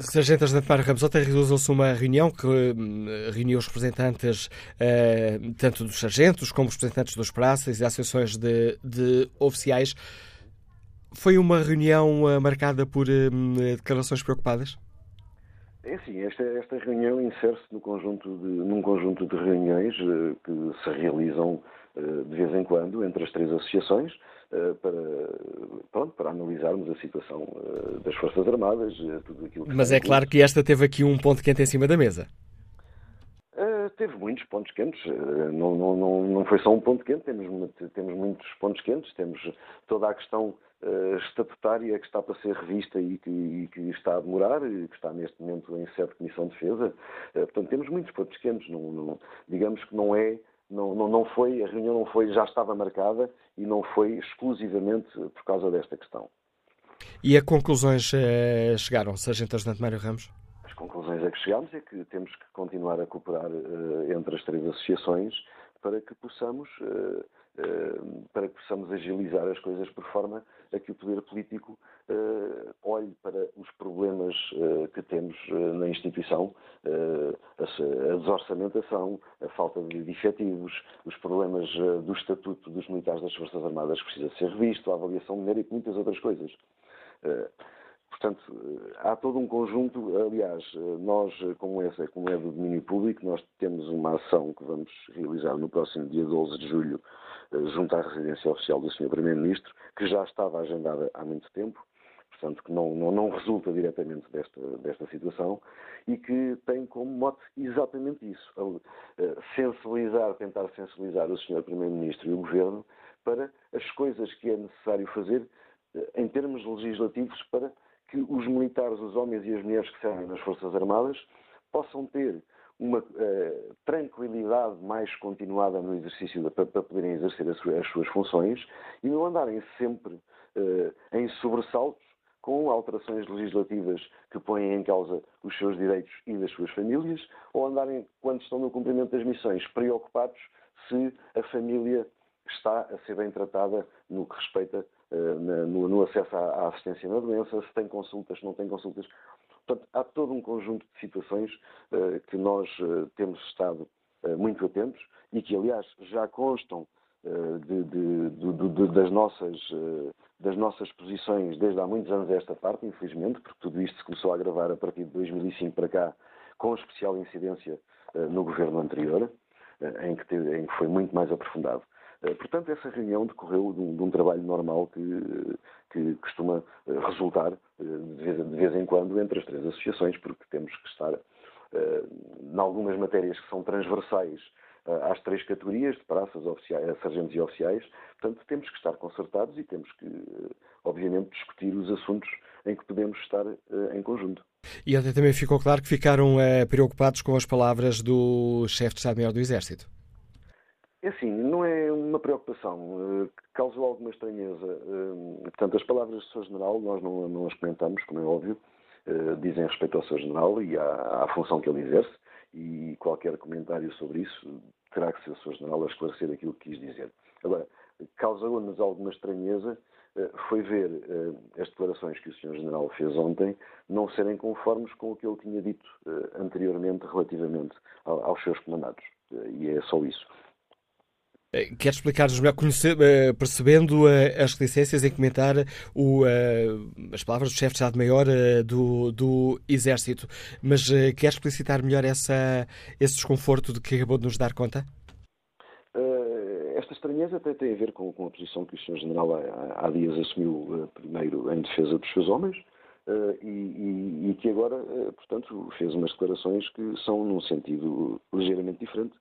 Sargento Argento Mário Ramos, ontem realizou-se uma reunião que reuniu os representantes tanto dos sargentos como os representantes dos praças e associações de, de oficiais. Foi uma reunião marcada por declarações preocupadas? É sim, esta, esta reunião insere-se num conjunto de reuniões que se realizam de vez em quando entre as três associações, eh, para, pronto, para analisarmos a situação eh, das Forças Armadas, eh, tudo aquilo que Mas é claro que esta teve aqui um ponto quente em cima da mesa. Uh, teve muitos pontos quentes, uh, não, não, não, não foi só um ponto quente, temos, temos muitos pontos quentes, temos toda a questão uh, estatutária que está para ser revista e que, e que, está a demorar, e que está neste momento em sede de Comissão de Defesa. portanto, temos muitos pontos quentes, não, não, digamos que não é não, não, não foi, a reunião não foi, já estava marcada e não foi exclusivamente por causa desta questão. E a conclusões chegaram, Sargento Ajudante Mário Ramos? Conclusões a que chegamos é que temos que continuar a cooperar eh, entre as três associações para que possamos eh, eh, para que possamos agilizar as coisas por forma a que o poder político uh, olhe para os problemas uh, que temos uh, na instituição, a, desorçamentação, a falta de efetivos, os problemas do estatuto dos militares das Forças Armadas que precisa ser revisto, a avaliação numérica e muitas outras coisas. Portanto, há todo um conjunto, aliás, nós, como, essa, como é do domínio público, nós temos uma ação que vamos realizar no próximo dia 12 de julho, junto à residência oficial do Sr. Primeiro-Ministro, que já estava agendada há muito tempo, portanto, que não, não, não resulta diretamente desta, desta situação e que tem como mote exatamente isso, sensibilizar, tentar sensibilizar o Sr. Primeiro-Ministro e o Governo para as coisas que é necessário fazer eh, em termos legislativos para que os militares, os homens e as mulheres que servem nas Forças Armadas possam ter uma uh, tranquilidade mais continuada no exercício para, poderem exercer as suas, as suas, funções e não andarem sempre uh, em sobressaltos com alterações legislativas que põem em causa os seus direitos e das suas famílias, ou andarem, quando estão no cumprimento das missões, preocupados se a família está a ser bem tratada no que respeita na, no, acesso à, assistência na doença, se tem consultas, se não tem consultas. Portanto, há todo um conjunto de situações uh, que nós uh, temos estado muito atentos e que, aliás, já constam de, de, de, das, nossas, das nossas posições desde há muitos anos esta parte, infelizmente, porque tudo isto se começou a agravar a partir de 2005 para cá, com especial incidência no governo anterior, em que, teve, em que foi muito mais aprofundado. Portanto, essa reunião decorreu de um, de um trabalho normal que, que costuma resultar de vez, de vez, em quando entre as três associações, porque temos que estar em algumas matérias que são transversais às três categorias de praças, oficiais, sargentos e oficiais. Portanto, temos que estar concertados e temos que, obviamente, discutir os assuntos em que podemos estar em conjunto. E até também ficou claro que ficaram preocupados com as palavras do chefe de Estado-Maior do Exército. É assim, não é uma preocupação. Causou alguma estranheza. Portanto, as palavras do Sr. General nós não, não, as comentamos, como é óbvio. Dizem respeito ao Sr. General e à, à, função que ele exerce. E qualquer comentário sobre isso terá que ser o Sr. General a esclarecer aquilo que quis dizer. Agora, causou-nos alguma estranheza foi ver as declarações que o Sr. General fez ontem não serem conformes com o que ele tinha dito anteriormente relativamente aos seus comandados. E é só isso. Eh, quer explicar-nos melhor, conhecer, eh, percebendo eh, as reticências em comentar o, as palavras do chefe de Estado-Maior do, do Exército, mas quer explicitar melhor essa, esse desconforto de que acabou de nos dar conta? Esta estranheza até tem a ver com, com a posição que o Sr. General há, dias assumiu primeiro em defesa dos seus homens, e, e, e, que agora, portanto, fez umas declarações que são num sentido ligeiramente diferente.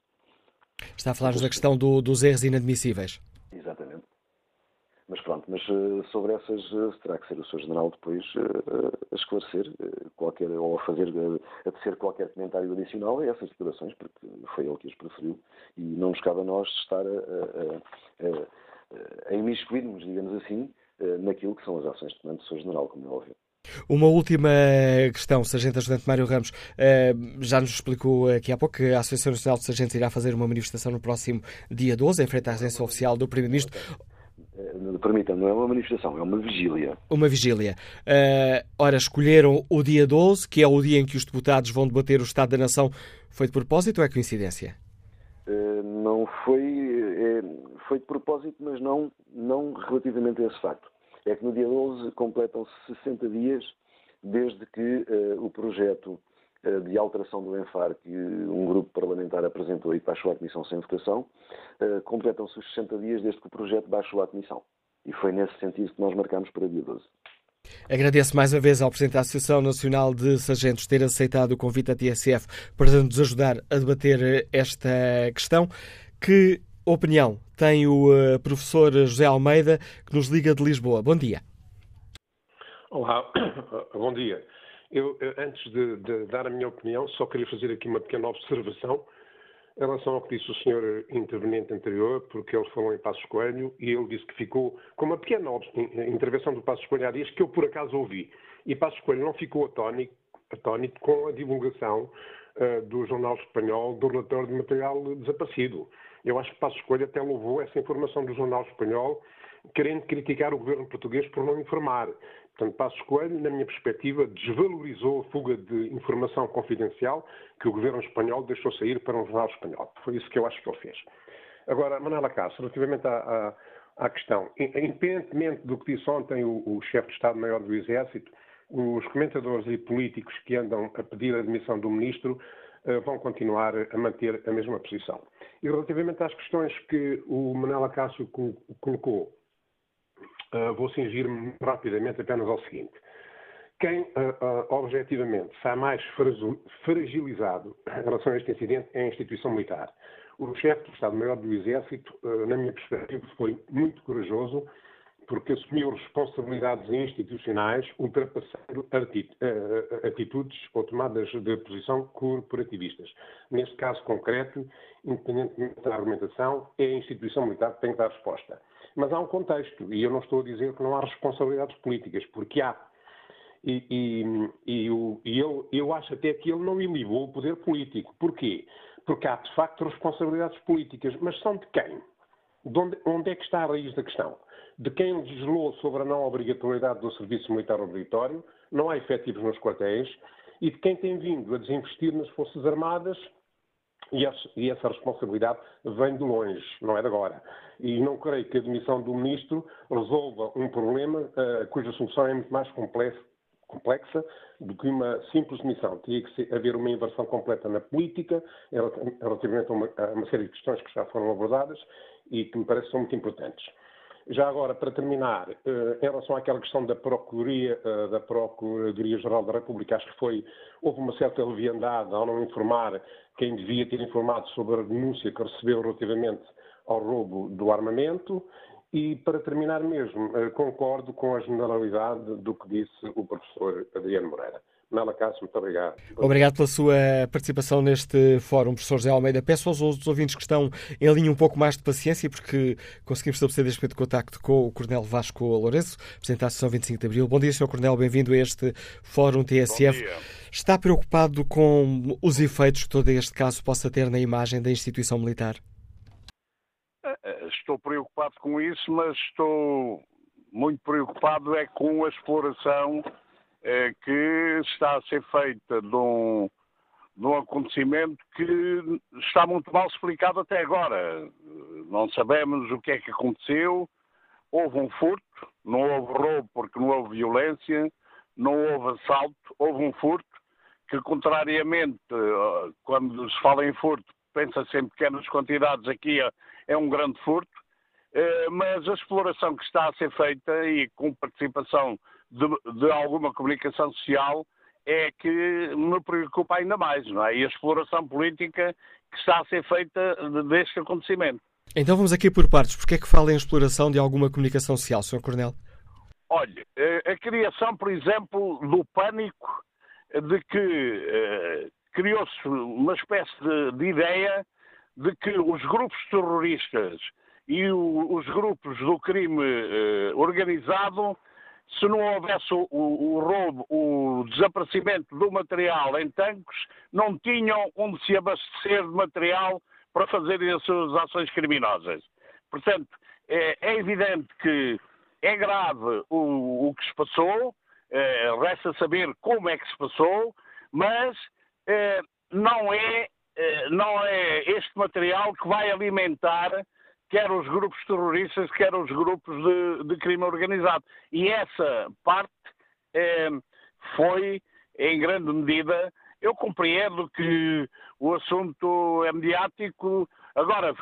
Está a falar-nos da questão do, dos erros inadmissíveis. Exatamente. Mas pronto, mas uh, sobre essas terá que ser o Sr. General depois a esclarecer qualquer, ou a fazer, a tecer qualquer comentário adicional a essas declarações, porque foi ele que as preferiu e não nos cabe a nós estar a, a, a, a imiscuir-nos, digamos assim, naquilo que são as ações de comando do Sr. General, como é óbvio. Uma última questão, Sargento Ajudante Mário Ramos. Eh, já nos explicou aqui há pouco que a Associação Nacional de Sargentos irá fazer uma manifestação no próximo dia 12, em frente à residência oficial do Primeiro-Ministro. Eh, permita não é uma manifestação, é uma vigília. Uma vigília. Uh, ora, escolheram o dia 12, que é o dia em que os deputados vão debater o Estado da Nação. Foi de propósito ou é coincidência? Uh, não foi. É, foi de propósito, mas não, não relativamente a esse facto é que no dia 12 completam-se 60 dias desde que uh, o projeto uh, de alteração do ENFAR que um grupo parlamentar apresentou e que baixou à Comissão Sem Votação, uh, completam-se os 60 dias desde que o projeto baixou à Comissão. E foi nesse sentido que nós marcámos para dia 12. Agradeço mais uma vez ao Presidente da Associação Nacional de Sargentos ter aceitado o convite da TSF para nos ajudar a debater esta questão. Que opinião tem o uh, professor José Almeida, que nos liga de Lisboa. Bom dia. Olá, bom dia. Eu, antes de, de, dar a minha opinião, só queria fazer aqui uma pequena observação em relação ao que disse o senhor interveniente anterior, porque ele falou em Passos Coelho e ele disse que ficou com uma pequena intervenção do Passos Coelho há dias que eu por acaso ouvi. E Passos Coelho não ficou atónito, atónito com a divulgação uh, do jornal espanhol do relatório de material desaparecido. Eu acho que Passos Coelho até louvou essa informação do jornal espanhol, querendo criticar o governo português por não informar. Portanto, Passos Coelho, na minha perspectiva, desvalorizou a fuga de informação confidencial que o governo espanhol deixou sair para um jornal espanhol. Foi isso que eu acho que ele fez. Agora, Manela Cássio, relativamente à, à, à, questão, independentemente do que disse ontem o, o chefe de Estado-Maior do Exército, os comentadores e políticos que andam a pedir a admissão do ministro uh, vão continuar a manter a mesma posição. E relativamente às questões que o Manela Cássio colocou, uh, vou cingir-me rapidamente apenas ao seguinte. Quem, uh, uh, objetivamente, sai mais fragilizado em relação a este incidente é a instituição militar. O chefe do Estado-Maior do Exército, na minha perspectiva, foi muito corajoso porque assumiu responsabilidades institucionais, ultrapassando eh, atitudes ou tomadas de posição corporativistas. Neste caso concreto, independentemente da argumentação, é a instituição militar que tem que dar resposta. Mas há um contexto, e eu não estou a dizer que não há responsabilidades políticas, porque há. E, e, e, eu, e eu, eu acho até que ele não ilibou o poder político. Porquê? Porque há, de facto, responsabilidades políticas. Mas são de quem? De onde, onde é que está a raiz da questão? De quem legislou sobre a não obrigatoriedade do serviço militar obrigatório, não há efetivos nos quartéis, e de quem tem vindo a desinvestir nas Forças Armadas, e essa responsabilidade vem de longe, não é de agora. E não creio que a demissão do Ministro resolva um problema uh, cuja solução é muito mais complexa, complexa do que uma simples demissão. Teria que haver uma inversão completa na política, relativamente a uma, a uma série de questões que já foram abordadas e que me parecem muito importantes. Já agora, para terminar, eh, em relação àquela questão da Procuradoria, eh, da Procuradoria-Geral da República, acho que foi, houve uma certa leviandade ao não informar quem devia ter informado sobre a denúncia que recebeu relativamente ao roubo do armamento. E, para terminar mesmo, eh, concordo com a generalidade do que disse o professor Adriano Moreira. Mela Cássio, muito obrigado. Obrigado pela sua participação neste fórum, professor José Almeida. Peço aos outros ouvintes que estão em linha um pouco mais de paciência, porque conseguimos estabelecer desde momento contacto com o Coronel Vasco Lourenço, Presidente da Associação 25 de Abril. Bom dia, Sr. Coronel, bem-vindo a este fórum TSF. Está preocupado com os efeitos que todo este caso possa ter na imagem da instituição militar? Eh, estou preocupado com isso, mas estou muito preocupado é com a exploração que está a ser feita de um, de um acontecimento que está muito mal explicado até agora. não sabemos o que é que aconteceu. Houve um furto, não houve roubo porque não houve violência, não houve assalto, houve um furto que, contrariamente, quando se fala em furto, pensa-se em pequenas quantidades, aqui é, é um grande furto, eh, mas a exploração que está a ser feita e com participação de, de alguma comunicação social é que me preocupa ainda mais, não é? E a exploração política que está a ser feita deste acontecimento. Então vamos aqui por partes. Porquê é que fala em exploração de alguma comunicação social, Sr. Coronel? Olha, eh, a criação, por exemplo, do pânico de que eh, criou-se uma espécie de, de, ideia de que os grupos terroristas e o, os grupos do crime eh, organizado, se não houvesse o, o, roubo, o desaparecimento do material em tanques, não tinham onde se abastecer de material para fazerem as suas ações criminosas. Portanto, é, é evidente que é grave o, o que se passou, eh, resta saber como é que se passou, mas eh, não, é, eh, não é este material que vai alimentar quer os grupos terroristas, quer os grupos de, de crime organizado. E essa parte eh, foi, em grande medida, eu compreendo que o assunto é mediático. Agora,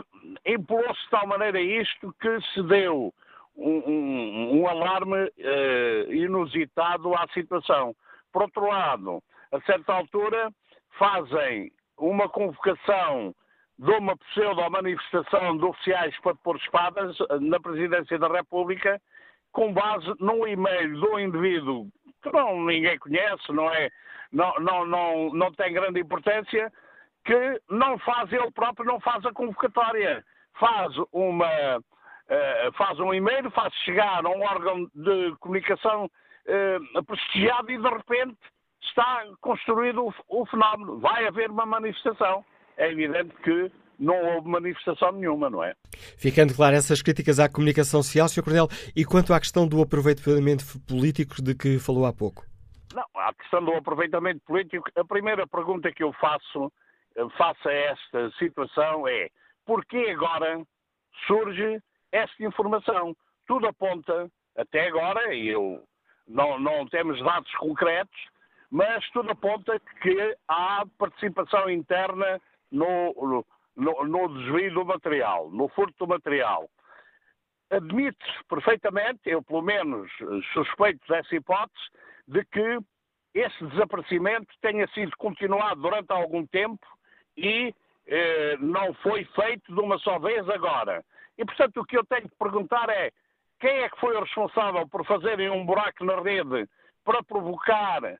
empurrou-se de tal maneira isto que se deu um, um, um alarme uh, inusitado à situação. Por outro lado, a certa altura, fazem uma convocação de uma pseudo-manifestação de oficiais para pôr espadas eh, na Presidência da República, com base num e-mail de um indivíduo que não, ninguém conhece, não, é, não, não, não, não tem grande importância, que não faz ele próprio, não faz a convocatória. Faz uma, uh, faz um e-mail, faz chegar a um órgão de comunicação uh, prestigiado e de repente está construído o, o fenómeno. Vai haver uma manifestação. É evidente que não houve manifestação nenhuma, não é? Ficando claro essas críticas à comunicação social, Sr. Coronel, e quanto à questão do aproveitamento político de que falou há pouco? Não, a questão do aproveitamento político, a primeira pergunta que eu faço eh, face a esta situação é porquê agora surge esta informação. Tudo aponta, até agora, e eu não, não temos dados concretos, mas tudo aponta que há participação interna no, no, no desvio do material, no furto do material. Admite-se perfeitamente, eu pelo menos suspeito dessa hipótese, de que esse desaparecimento tenha sido continuado durante algum tempo e eh, não foi feito de uma só vez agora. E, portanto, o que eu tenho que perguntar é quem é que foi o responsável por fazerem um buraco na rede para provocar uh, uh,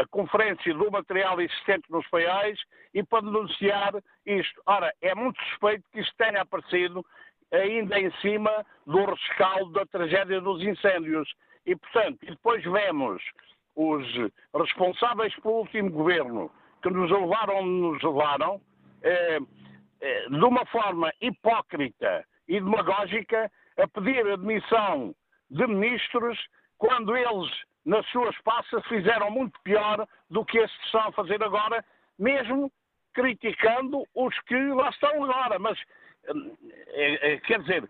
a conferência do material existente nos paiais e para denunciar isto. Ora, é muito suspeito que isto tenha aparecido ainda em cima do rescaldo da tragédia dos incêndios. E, portanto, e depois vemos os responsáveis pelo último governo que nos levaram onde nos levaram, eh, eh, de uma forma hipócrita e demagógica, a pedir admissão de ministros quando eles, nas suas passas, fizeram muito pior do que estes estão a fazer agora, mesmo criticando os que lá estão agora. Mas, eh, quer dizer,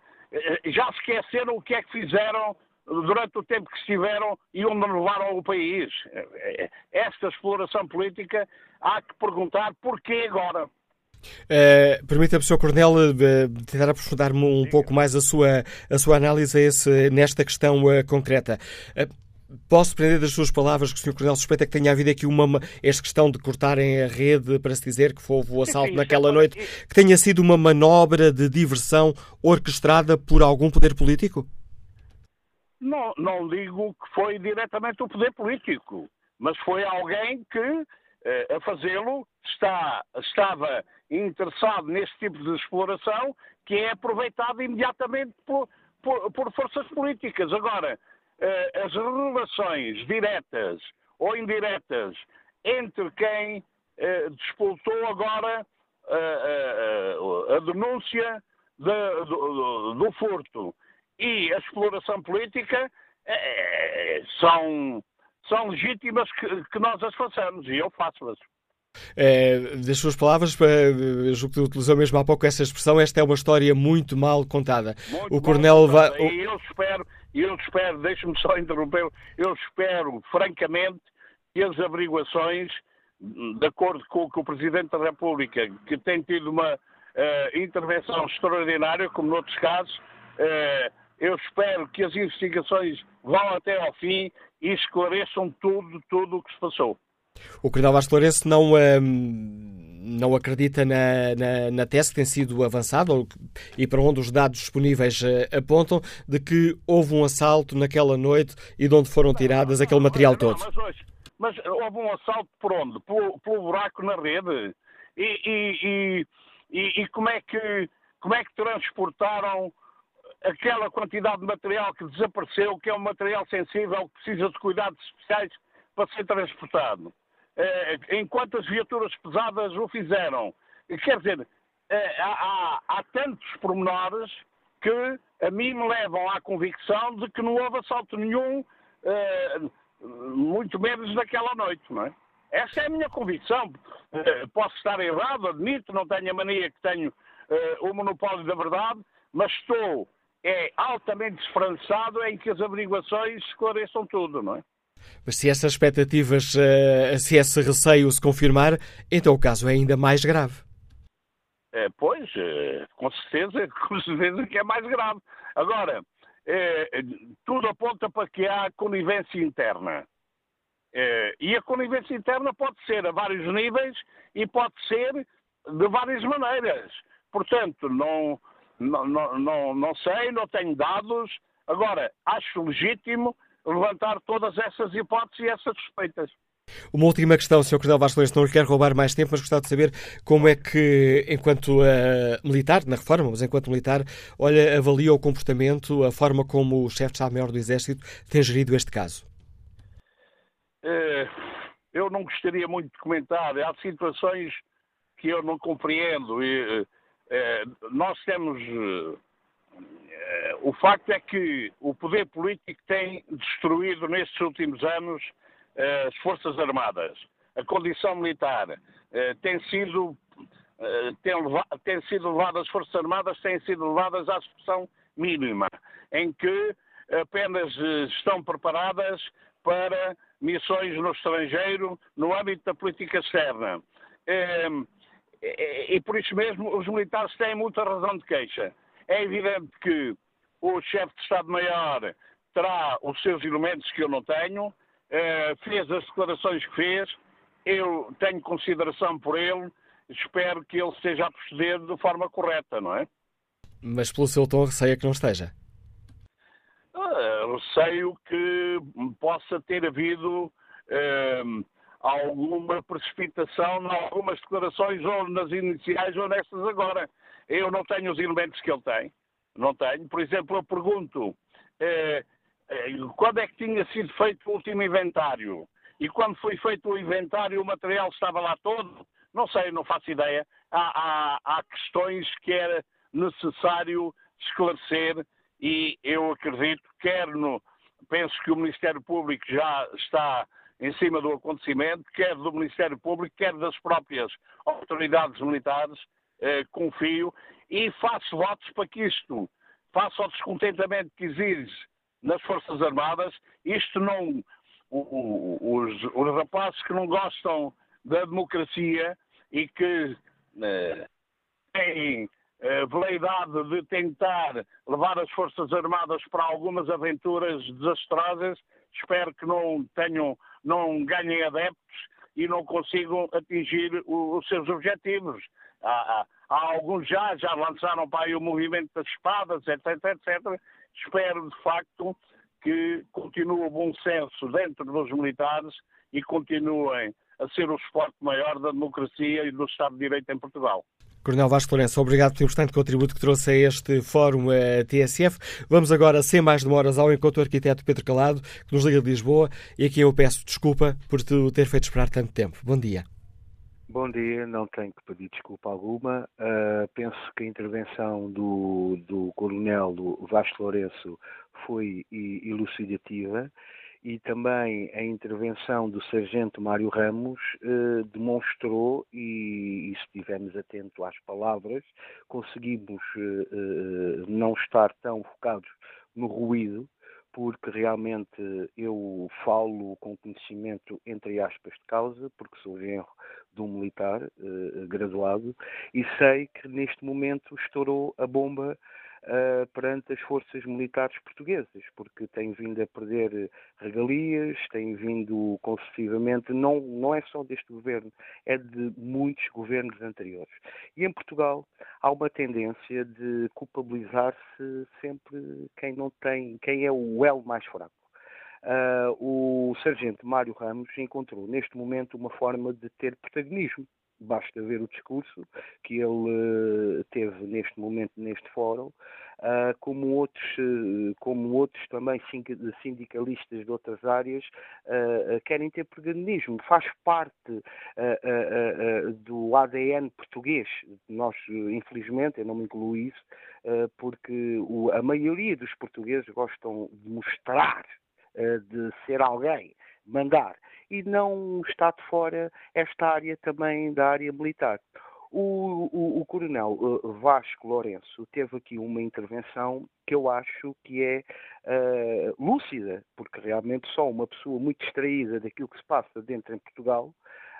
já se esqueceram o que é que fizeram durante o tempo que estiveram e onde levaram o país. Esta exploração política há que perguntar porquê agora. Uh, Permita-me, Sr. Coronel, uh, tentar aprofundar-me um Sim. pouco mais a sua, a sua análise esse, nesta questão uh, concreta. Posso prender das suas palavras que o Sr. Coronel suspeita que tenha havido aqui uma. esta questão de cortarem a rede para se dizer que houve o assalto naquela noite, que tenha sido uma manobra de diversão orquestrada por algum poder político? Não, não digo que foi diretamente o poder político, mas foi alguém que, a fazê-lo, está, estava interessado neste tipo de exploração que é aproveitado imediatamente por, por, por forças políticas. Agora, eh, as relações diretas ou indiretas entre quem eh, disputou agora eh, a denúncia de, do, do, furto e a exploração política são, são legítimas que, que nós as façamos e eu faço-as. É, das suas palavras, eh, julgo que utilizou mesmo há pouco essa expressão, esta é uma história muito mal contada. Muito o Coronel vai. E eu espero, eu espero, deixe-me só interromper, eu espero, francamente, que as averiguações, de acordo com o que o Presidente da República, que tem tido uma uh, intervenção extraordinária, como noutros casos, uh, eu espero que as investigações vão até ao fim e esclareçam tudo, tudo o que se passou. O Coronel Vasco Lourenço não, hum, não acredita na, na, na, tese que tem sido avançada e para onde os dados disponíveis uh, apontam de que houve um assalto naquela noite e de onde foram tiradas aquele material todo. Não, mas, mas, houve um assalto por onde? Pelo, pelo buraco na rede? E, e, e, e, como, é que, como é que transportaram aquela quantidade de material que desapareceu, que é um material sensível, que precisa de cuidados especiais para ser transportado? Eh, enquanto as viaturas pesadas o fizeram. Quer dizer, eh, há, há tantos pormenores que a mim me levam à convicção de que não houve assalto nenhum, eh, muito menos naquela noite, não é? Essa é a minha convicção. Posso estar errado, admito, não tenho a mania que tenho o monopólio da verdade, mas estou é, altamente esperançado em que as averiguações esclareçam tudo, não é? Mas se essas expectativas, eh, se esse receio se confirmar, então o caso é ainda mais grave. É, pois, é, com certeza, com certeza que é mais grave. Agora, é, tudo aponta para que há conivência interna. E a conivência interna pode ser a vários níveis e pode ser de várias maneiras. Portanto, não, não, não, não sei, não tenho dados. Agora, acho legítimo levantar todas essas hipóteses e essas suspeitas. Uma última questão, Sr. Coronel Vasco Lourenço, não lhe quero roubar mais tempo, mas gostava de saber como é que, enquanto uh, militar, na reforma, mas enquanto militar, olha, avalia o comportamento, a forma como o chefe de Estado-Maior do Exército tem gerido este caso. Uh, eu não gostaria muito de comentar. Há situações que eu não compreendo. E, uh, nós temos eh, o facto é que o poder político tem destruído nestes últimos anos eh, as Forças Armadas. A condição militar eh, tem sido tem, tem sido levada, as Forças Armadas têm sido levadas à expressão mínima, em que apenas estão preparadas para missões no estrangeiro, no âmbito da política externa. E por isso mesmo os militares têm muita razão de queixa. É evidente que o chefe de Estado-Maior terá os seus elementos que eu não tenho, eh, fez as declarações que fez, eu tenho consideração por ele, espero que ele esteja a proceder de forma correta, não é? Mas pelo seu tom receia que não esteja? Uh, receio que possa ter havido uh, alguma precipitação em algumas declarações, ou nas iniciais ou nestas agora. Eu não tenho os elementos que ele tem. Não tenho. Por exemplo, eu pergunto eh, eh, quando é que tinha sido feito o último inventário? E quando foi feito o inventário, o material estava lá todo? Não sei, não faço ideia. Há, há, há questões que era necessário esclarecer e eu acredito, quer no. Penso que o Ministério Público já está em cima do acontecimento, quer do Ministério Público, quer das próprias autoridades militares, eh, confio e faço votos para que isto, face ao descontentamento que exige nas Forças Armadas, isto não. os, os rapazes que não gostam da democracia e que eh, têm eh, veleidade de tentar levar as Forças Armadas para algumas aventuras desastrosas, espero que não tenham, não ganhem adeptos e não consigam atingir os seus objetivos. Há, há, há, alguns já, já lançaram para aí o movimento das espadas, etc, etc. Espero, de facto, que continue o bom senso dentro dos militares e continuem a ser o suporte maior da democracia e do Estado de Direito em Portugal. Coronel Vasco Lourenço, obrigado pelo importante contributo que trouxe a este fórum a eh, TSF. Vamos agora, sem mais demoras, ao encontro do arquiteto Pedro Calado, que nos liga de Lisboa, e aqui eu peço desculpa por ter feito esperar tanto tempo. Bom dia. Bom dia, não tenho que pedir desculpa alguma. Uh, penso que a intervenção do, do Coronel Vasco Lourenço foi elucidativa e também a intervenção do Sargento Mário Ramos eh, demonstrou, e, e, se estivermos atentos às palavras, conseguimos eh, eh, não estar tão focados no ruído, porque realmente eu falo com conhecimento, entre aspas, de causa, porque sou genro de um militar eh, graduado, e sei que neste momento estourou a bomba uh, perante as forças militares portuguesas, porque têm vindo a perder regalias, têm vindo consecutivamente, não, não é só deste governo, é de muitos governos anteriores. E em Portugal há uma tendência de culpabilizar-se sempre quem não tem, quem é o elo mais fraco. Uh, o sargento Mário Ramos encontrou neste momento uma forma de ter protagonismo basta ver o discurso que ele uh, teve neste momento neste fórum, uh, como, outros, uh, como outros também sindicalistas de outras áreas querem ter protagonismo. Faz parte do ADN português. Nós, infelizmente, eu não me incluo isso, porque a maioria dos portugueses gostam de mostrar, de ser alguém, mandar e não está de fora esta área também da área militar. O, o, o coronel uh, Vasco Lourenço teve aqui uma intervenção que eu acho que é uh, lúcida, porque realmente só uma pessoa muito distraída daquilo que se passa dentro em Portugal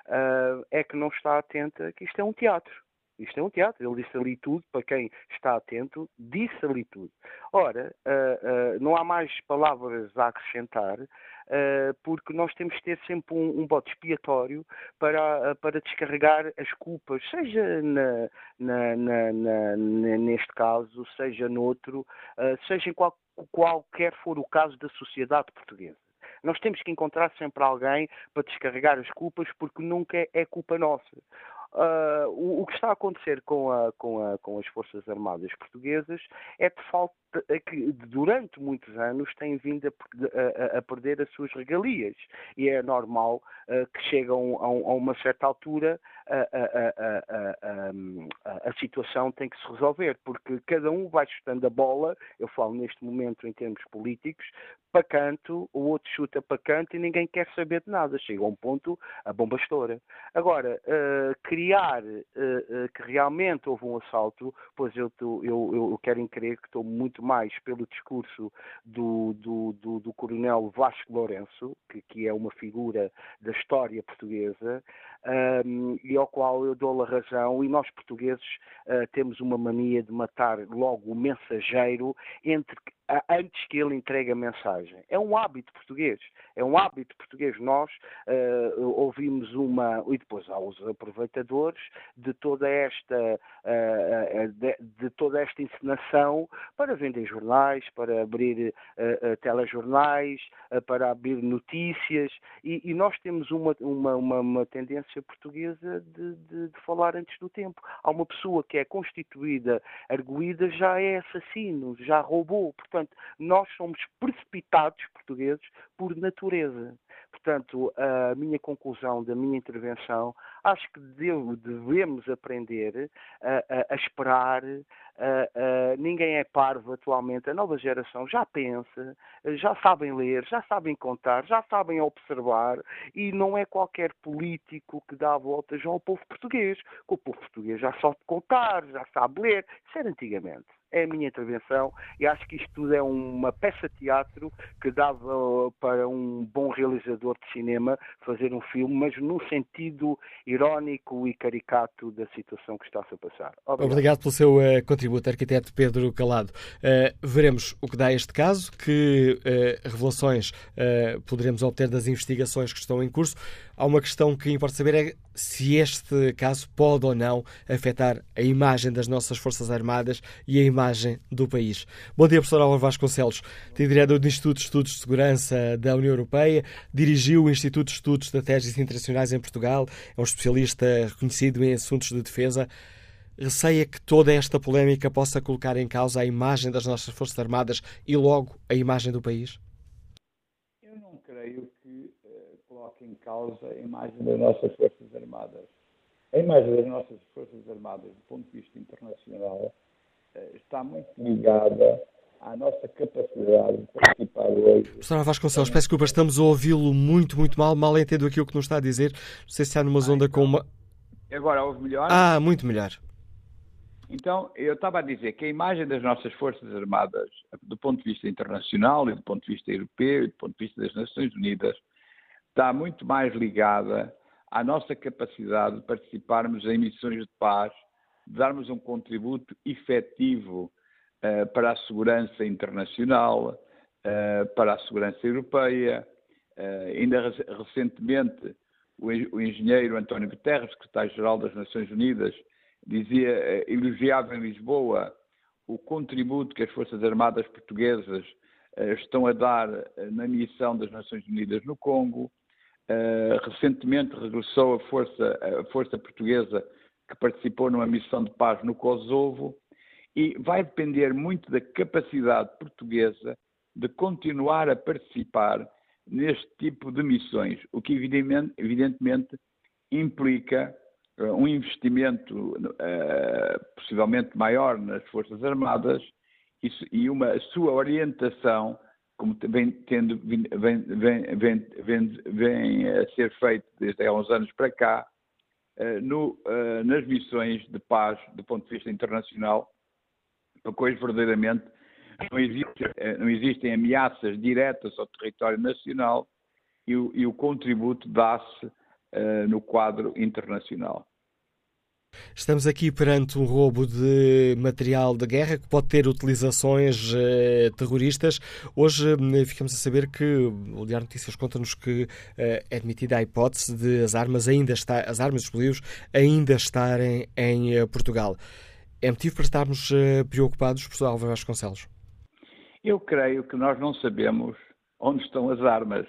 uh, é que não está atenta que isto é um teatro. Isto é um teatro, ele disse ali tudo, para quem está atento, disse ali tudo. Ora, uh, não há mais palavras a acrescentar, porque nós temos que ter sempre um, um bote expiatório para, para descarregar as culpas, seja na, na, na, neste caso, seja noutro, seja em qual, qualquer for o caso da sociedade portuguesa. Nós temos que encontrar sempre alguém para descarregar as culpas, porque nunca é, é culpa nossa. Uh, o, o, que está a acontecer com, a, com, a, com, as Forças Armadas Portuguesas é de falta é que durante muitos anos têm vindo a, a, a, perder as suas regalias. E é normal uh, que chegam a, a, uma certa altura a, situação tem que se resolver porque cada um vai chutando a bola, eu falo neste momento em termos políticos, para canto, o outro chuta para canto e ninguém quer saber de nada. Chega a um ponto, a bomba estoura. Agora, uh, criar uh, uh, que realmente houve um assalto, pois eu, eu, eu quero crer que estou muito mais pelo discurso do, do, do, do coronel Vasco Lourenço, que, que, é uma figura da história portuguesa, um, e ao qual eu dou a razão, e nós portugueses temos uma mania de matar logo o mensageiro entre antes que ele entregue a mensagem. É um hábito português. É um hábito português. Nós uh, ouvimos uma. E depois há os aproveitadores de toda esta, uh, de, de, toda esta encenação para vender jornais, para abrir uh, telejornais, para abrir notícias. E, e nós temos uma, uma, uma, uma tendência portuguesa de, de, de, falar antes do tempo. Há uma pessoa que é constituída, arguída, já é assassino, já roubou. Portanto, nós somos precipitados, portugueses, por natureza. Portanto, a minha conclusão da minha intervenção, acho que devemos aprender a, a, a esperar. A, ninguém é parvo atualmente, a nova geração já pensa, já sabem ler, já sabem contar, já sabem observar e não é qualquer político que dá voltas ao povo português. Que o povo português já sabe contar, já sabe ler. Isso era antigamente é a minha intervenção e acho que isto tudo é uma peça de teatro que dava para um bom realizador de cinema fazer um filme, mas num sentido irónico e caricato da situação que está-se a passar. Obrigado, Obrigado pelo seu uh, contributo, arquiteto Pedro Calado. Uh, veremos o que dá este caso, que uh, revelações poderemos obter das investigações que estão em curso. Há uma questão que importa saber é se este caso pode ou não afetar a imagem das nossas Forças Armadas e a imagem do país. Bom dia, professor Álvaro Vasconcelos. Diretor do Instituto de Estudos de Segurança da União Europeia, dirigiu o Instituto de Estudos Estratégicos Internacionais em Portugal, é um especialista reconhecido em assuntos de defesa. Receia que toda esta polémica possa colocar em causa a imagem das nossas Forças Armadas e logo a imagem do país? Eu não creio coloque em causa a imagem das nossas Forças Armadas. A imagem das nossas Forças Armadas, do ponto de vista internacional, está muito ligada à nossa capacidade de participar hoje. Professor Vasconcelos, peço desculpa, estamos a ouvi-lo muito, muito mal, mal entendo aquilo que nos está a dizer. Não sei se está numa zona com uma. Agora ouve melhor? Ah, muito melhor. Então, eu estava a dizer que a imagem das nossas Forças Armadas, do ponto de vista internacional e do ponto de vista europeu e do ponto de vista das Nações Unidas, está muito mais ligada à nossa capacidade de participarmos em missões de paz, darmos um contributo efetivo uh, para a segurança internacional, uh, para a segurança europeia. Uh, ainda recentemente, o, o engenheiro António Guterres, secretário-geral das Nações Unidas, dizia, elogiava em Lisboa o contributo que as Forças Armadas Portuguesas estão a dar na missão das Nações Unidas no Congo. Recentemente regressou a força, a força portuguesa que participou numa missão de paz no Kosovo e vai depender muito da capacidade portuguesa de continuar a participar neste tipo de missões, o que evidentemente, implica uh, um investimento uh, possivelmente maior nas Forças Armadas e, e uma sua orientação como vem, tendo, vem, vem, vem, a ser feito desde há uns anos para cá, eh, no, eh, nas missões de paz do ponto de vista internacional, pois verdadeiramente não, existe, eh, não existem ameaças diretas ao território nacional e o, e o contributo dá-se no quadro internacional. Estamos aqui perante um roubo de material de guerra que pode ter utilizações eh, terroristas. Hoje eh, ficamos a saber que o Diário Notícias conta-nos que eh, é admitida a hipótese de as armas ainda está, as armas explosivos ainda estarem em Portugal. É motivo para estarmos preocupados, professor Álvaro Vasconcelos? Eu creio que nós não sabemos onde estão as armas.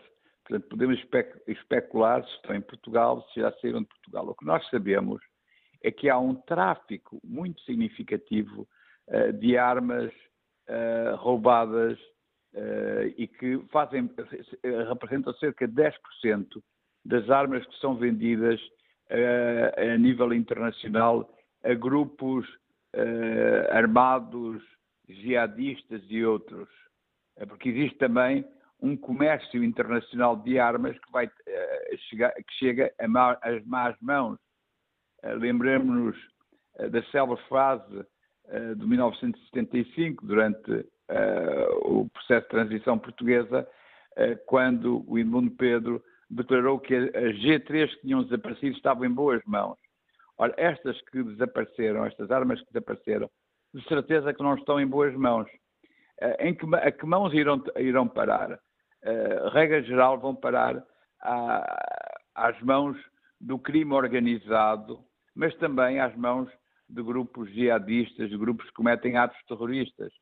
Portanto, podemos especular se estão em Portugal, se já saíram de Portugal. O que nós sabemos é que há um tráfico muito significativo uh, de armas uh, roubadas uh, e que fazem, representam cerca de 10% das armas que são vendidas a nível internacional a grupos armados, jihadistas e outros. Porque existe também um comércio internacional de armas que, vai, chegar, que chega às más mãos eh, lembremos-nos eh, da célebre frase eh, de 1975, durante o processo de transição portuguesa, quando o Edmundo Pedro declarou que as G3 que tinham desaparecido estavam em boas mãos. Ora, estas que desapareceram, estas armas que desapareceram, de certeza que não estão em boas mãos. Em que, a que mãos irão, irão parar? regra geral, vão parar à, às mãos do crime organizado mas também às mãos de grupos jihadistas, de grupos que cometem atos terroristas.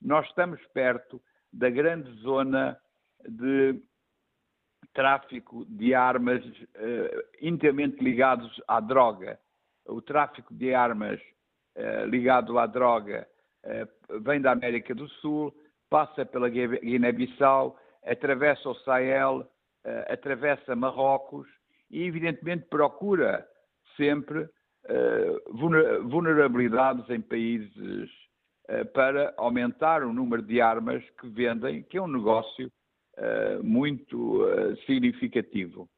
Nós estamos perto da grande zona de tráfico de armas uh, inteiramente ligados à droga. O tráfico de armas uh, ligado à droga uh, vem da América do Sul, passa pela Guiné-Bissau, atravessa o Sahel, atravessa Marrocos e, evidentemente, procura sempre eh, vulnerabilidades em países eh, para aumentar o número de armas que vendem, que é um negócio eh, muito significativo.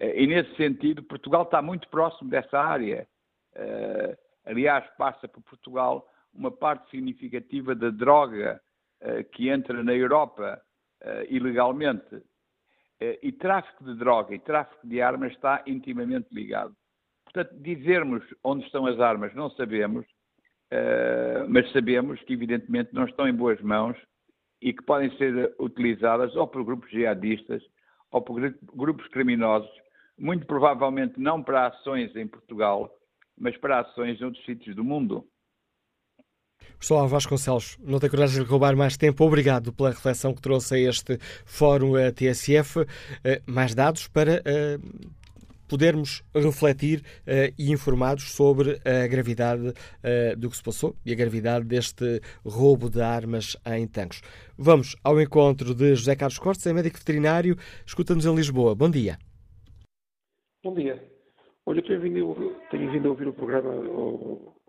E nesse sentido, Portugal está muito próximo dessa área. Aliás, passa por Portugal uma parte significativa da droga que entra na Europa ilegalmente. E tráfico de droga e tráfico de armas está intimamente ligado. Portanto, dizermos onde estão as armas não sabemos, uh, mas sabemos que, evidentemente, não estão em boas mãos e que podem ser utilizadas ou por grupos jihadistas ou por grupos criminosos, muito provavelmente não para ações em Portugal, mas para ações em outros sítios do mundo. Professor Vasconcelos, não tenho coragem de roubar mais tempo. Obrigado pela reflexão que trouxe a este Fórum TSF. Eh, mais dados para eh, podermos refletir uh, e informados sobre a gravidade uh, do que se passou e a gravidade deste roubo de armas em tanques. Vamos ao encontro de José Carlos Cortes, é médico veterinário, escuta-nos em Lisboa. Bom dia. Bom dia. Olha, eu tenho vindo, tenho vindo a ouvir o programa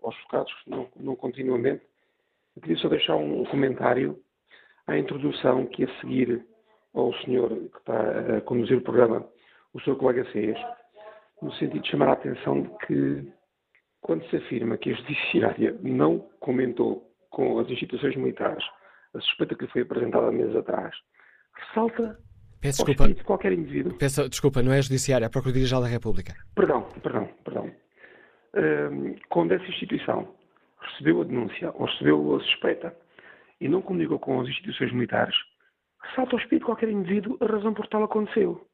aos focados, não, não continuamente. Eu queria só deixar um comentário à introdução que a seguir ao senhor que está a conduzir o programa, o seu colega fez, no sentido de chamar a atenção de que quando se afirma que a Judiciária não comentou com as instituições militares a suspeita que lhe foi apresentada há meses atrás, ressalta Peço desculpa. de qualquer indivíduo. Peço, desculpa, não é a Judiciária, é a Procuradoria-Geral da República. Perdão, perdão, perdão. Hum, quando essa instituição recebeu a denúncia ou recebeu a suspeita e não comunicou com as instituições militares, ressalta ao espírito de qualquer indivíduo a razão por tal aconteceu.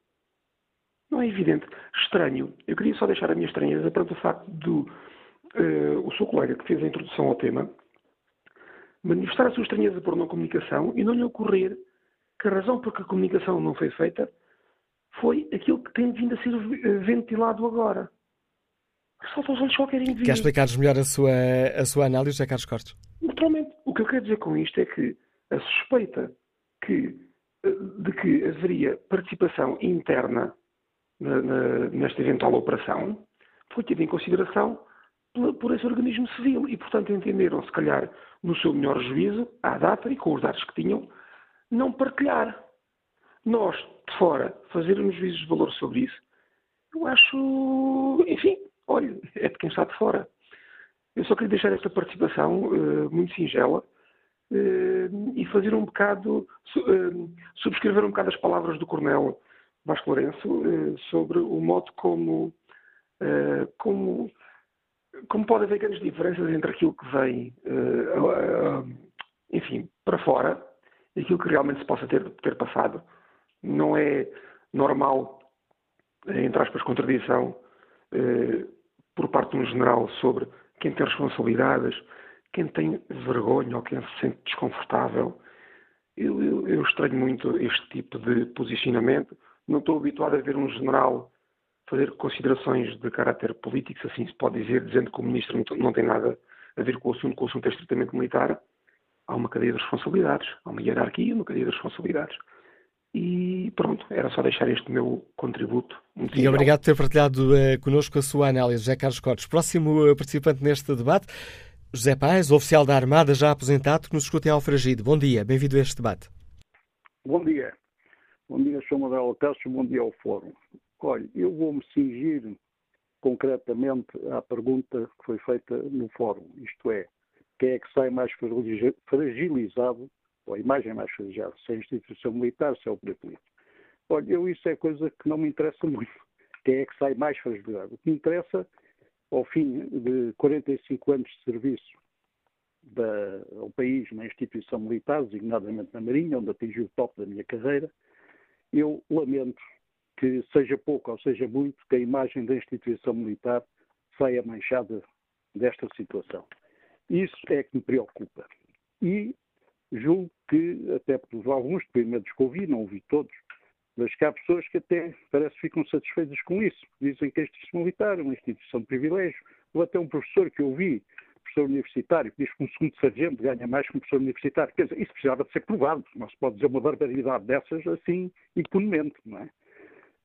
Não é evidente. Estranho. Eu queria só deixar a minha estranheza perante o facto do uh, o seu colega que fez a introdução ao tema manifestar a sua estranheza por não comunicação e não lhe ocorrer que a razão por que a comunicação não foi feita foi aquilo que tem vindo a ser ventilado agora. Ressalta aos olhos qualquer indivíduo. Quer explicar-nos melhor a sua, a sua análise, José Carlos Cortes? Naturalmente. O que eu quero dizer com isto é que a suspeita que, eh, de que haveria participação interna nesta eventual operação foi tida em consideração por, esse organismo civil e, portanto, entenderam, se calhar, no seu melhor juízo, à data e com os dados que tinham, não partilhar. Nós, de fora, fazermos juízos de valor sobre isso, eu acho, enfim, olha, é de quem está de fora. Eu só queria deixar esta participação uh, muito singela uh, e fazer um bocado, uh, subscrever um bocado as palavras do Coronel Vasco Lourenço sobre o modo como, como como pode haver grandes diferenças entre aquilo que vem, uh, enfim, para fora e aquilo que realmente se possa ter, ter passado. Não é normal, entre aspas, contradição por parte de um general sobre quem tem responsabilidades, quem tem vergonha ou quem se sente desconfortável. Eu, eu, eu estranho muito este tipo de posicionamento. Não estou habituado a ver um general fazer considerações de caráter político, se assim se pode dizer, dizendo que o ministro não tem nada a ver com o assunto, que o assunto é estritamente militar. Há uma cadeia de responsabilidades, há uma hierarquia, uma cadeia de responsabilidades. E pronto, era só deixar este meu contributo. e obrigado por ter partilhado uh, connosco a sua análise, José Carlos Cortes. Próximo uh, participante neste debate, José Paes, oficial da Armada já aposentado, que nos escuta em Alfragide. Bom dia, bem-vindo a este debate. Bom dia. Bom dia, Sr. Manuel Cássio, bom dia ao Fórum. Olha, eu vou-me cingir concretamente à pergunta que foi feita no fórum, isto é, quem é que sai mais fragilizado, ou a imagem mais fragilizada, se é a instituição militar, se é o poder político. Olha, eu isso é coisa que não me interessa muito. Quem é que sai mais fragilizado? O que me interessa, ao fim de 45 anos de serviço da, ao país na instituição militar, designadamente na Marinha, onde atingi o top da minha carreira, eu lamento que seja pouco ou seja muito, que a imagem da instituição militar saia manchada desta situação. Isso é que me preocupa. E julgo que, até por alguns depoimentos que ouvi, não ouvi todos, mas que há pessoas que até parece que ficam satisfeitas com isso. Dizem que a instituição militar é uma instituição de privilégio. Ou até um professor que eu ouvi, professor universitário, diz que um segundo sargento ganha mais que um professor universitário. Quer dizer, isso precisava de ser provado. Não se pode dizer uma barbaridade dessas assim, impunemente, não é?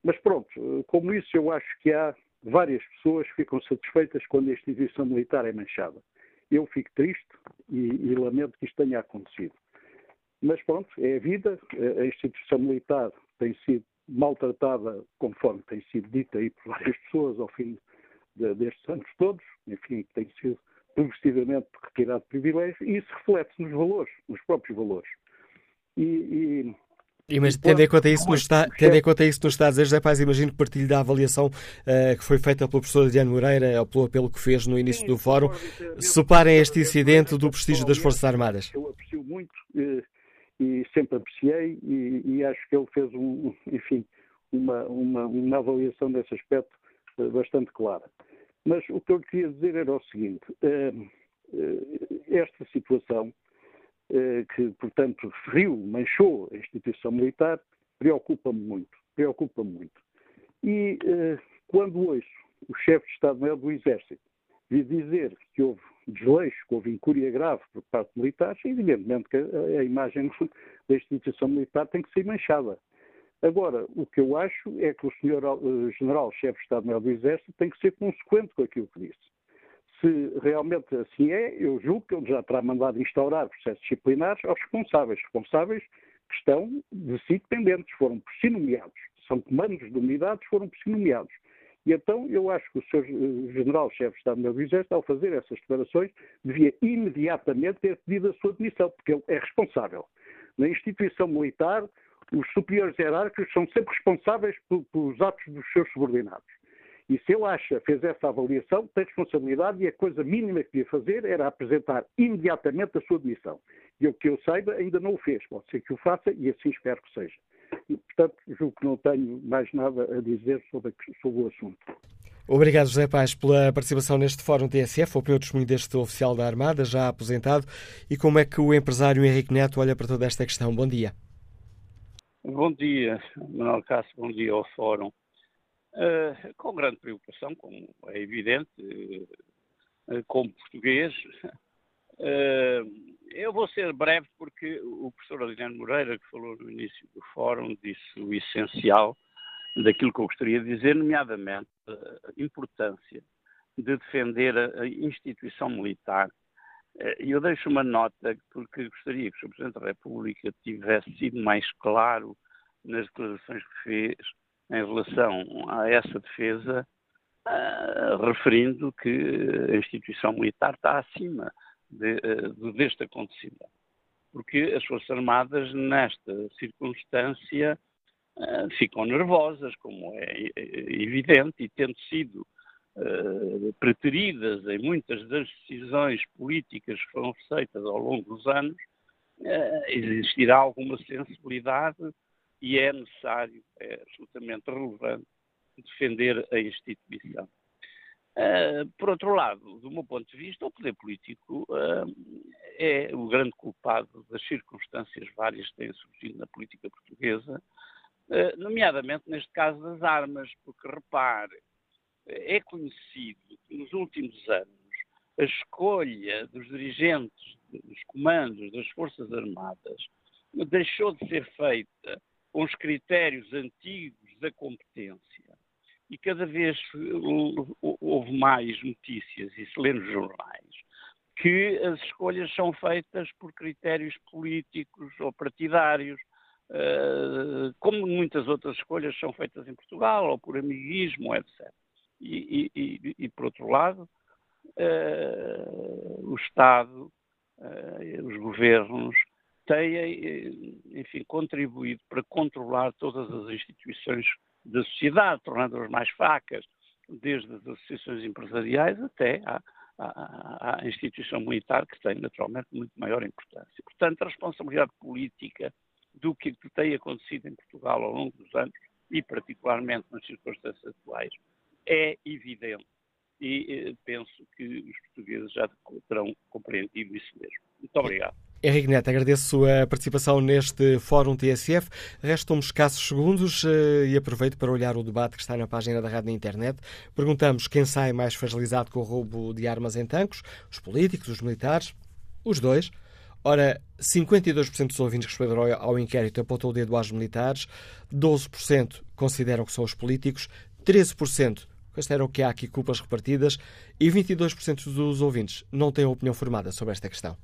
Mas pronto, como isso, eu acho que há várias pessoas que ficam satisfeitas quando a instituição militar é manchada. Eu fico triste e, e lamento que isto tenha acontecido. Mas pronto, é a vida. A instituição militar tem sido maltratada, conforme tem sido dito aí por várias pessoas ao fim de, destes anos todos. Enfim, tem sido progressivamente retirado de privilégio e isso reflete nos valores, nos próprios valores. E, e e, mas tendo em conta isso, nos está, tendo em conta isso nos a dizer, José Paz, imagino que partilhe da avaliação uh, que foi feita pelo professor Adriano Moreira, ou pelo apelo que fez no início do fórum. Separem este incidente do prestígio das Forças Armadas. Eu aprecio muito uh, e sempre apreciei e, e, acho que ele fez, um, enfim, uma, uma, uma avaliação desse aspecto uh, bastante clara. Mas o que eu queria dizer era o seguinte, esta situação eh, que, portanto, referiu, manchou a instituição militar, preocupa-me muito, preocupa-me muito. E eh, quando ouço o chefe de Estado-Maior do Exército vir dizer que houve desleixo, que houve incúria grave por parte de militares, evidentemente que a imagem da instituição militar tem que ser manchada. Agora, o que eu acho é que o senhor uh, general-chefe de Estado-Maior do Exército tem que ser consequente com aquilo que disse. se realmente assim é, eu julgo que ele já terá mandado instaurar processos disciplinares aos responsáveis. Responsáveis que estão de si dependentes, foram por si nomeados. São comandos de unidades, foram por si nomeados. E então eu acho que o Sr. General-Chefe de Estado-Maior do Exército, ao fazer essas declarações, devia imediatamente ter pedido a sua demissão, porque ele é responsável. Na instituição militar, os superiores hierárquicos são sempre responsáveis pelos atos dos seus subordinados. E se ele acha, fez essa avaliação, tem responsabilidade e a coisa mínima que devia fazer era apresentar imediatamente a sua demissão. E o que eu saiba, ainda não o fez. Pode ser que o faça e assim espero que seja. E, portanto, julgo que não tenho mais nada a dizer sobre, sobre o assunto. Obrigado, José Paz, pela participação neste Fórum TSF. O primeiro testemunho deste oficial da Armada, já aposentado. E como é que o empresário Henrique Neto olha para toda esta questão? Bom dia. Bom dia, Manuel Cássio, bom dia ao Fórum. Uh, com grande preocupação, como é evidente, uh, como português. Uh, eu vou ser breve porque o professor Adriano Moreira, que falou no início do fórum, disse o essencial daquilo que eu gostaria de dizer, nomeadamente a importância de defender a instituição militar. E eu deixo uma nota porque gostaria que o. Presidente da República tivesse sido mais claro nas declarações que fez em relação a essa defesa, uh, referindo que a instituição militar está acima de, uh, deste acontecimento. Porque as Forças Armadas, nesta circunstância, uh, ficam nervosas, como é evidente, e tendo sido preteridas em muitas das decisões políticas que foram feitas ao longo dos anos, existirá alguma sensibilidade e é necessário, é absolutamente relevante, defender a instituição. Uh, por outro lado, do meu ponto de vista, o poder político é o grande culpado das circunstâncias várias que têm surgido na política portuguesa, nomeadamente neste caso das armas, porque repare, é conhecido que nos últimos anos a escolha dos dirigentes dos comandos das Forças Armadas deixou de ser feita com os critérios antigos da competência. E cada vez houve mais notícias, e se lê nos jornais, que as escolhas são feitas por critérios políticos ou partidários, eh, como muitas outras escolhas são feitas em Portugal, ou por amiguismo, etc. E, e, e por outro lado, uh, o Estado, uh, os governos, têm, eh, enfim, contribuído para controlar todas as instituições da sociedade, tornando-as mais fracas, desde as associações empresariais até à, à, à, instituição militar, que tem naturalmente muito maior importância. Portanto, a responsabilidade política do que tem acontecido em Portugal ao longo dos anos, e particularmente nas circunstâncias atuais, é evidente. E eh, penso que os portugueses já terão compreendido isso mesmo. Muito obrigado. Henrique Neto, agradeço a participação neste Fórum TSF. Restam escassos segundos eh, e aproveito para olhar o debate que está na página da rádio na internet. Perguntamos quem sai mais fragilizado com o roubo de armas em tanques, os políticos, os militares, os dois. Ora, 52% dos ouvintes que responderam ao inquérito apontou o dedo aos militares, 12% consideram que são os políticos, 13% consideram que há aqui culpas repartidas e 22% dos ouvintes não têm opinião formada sobre esta questão.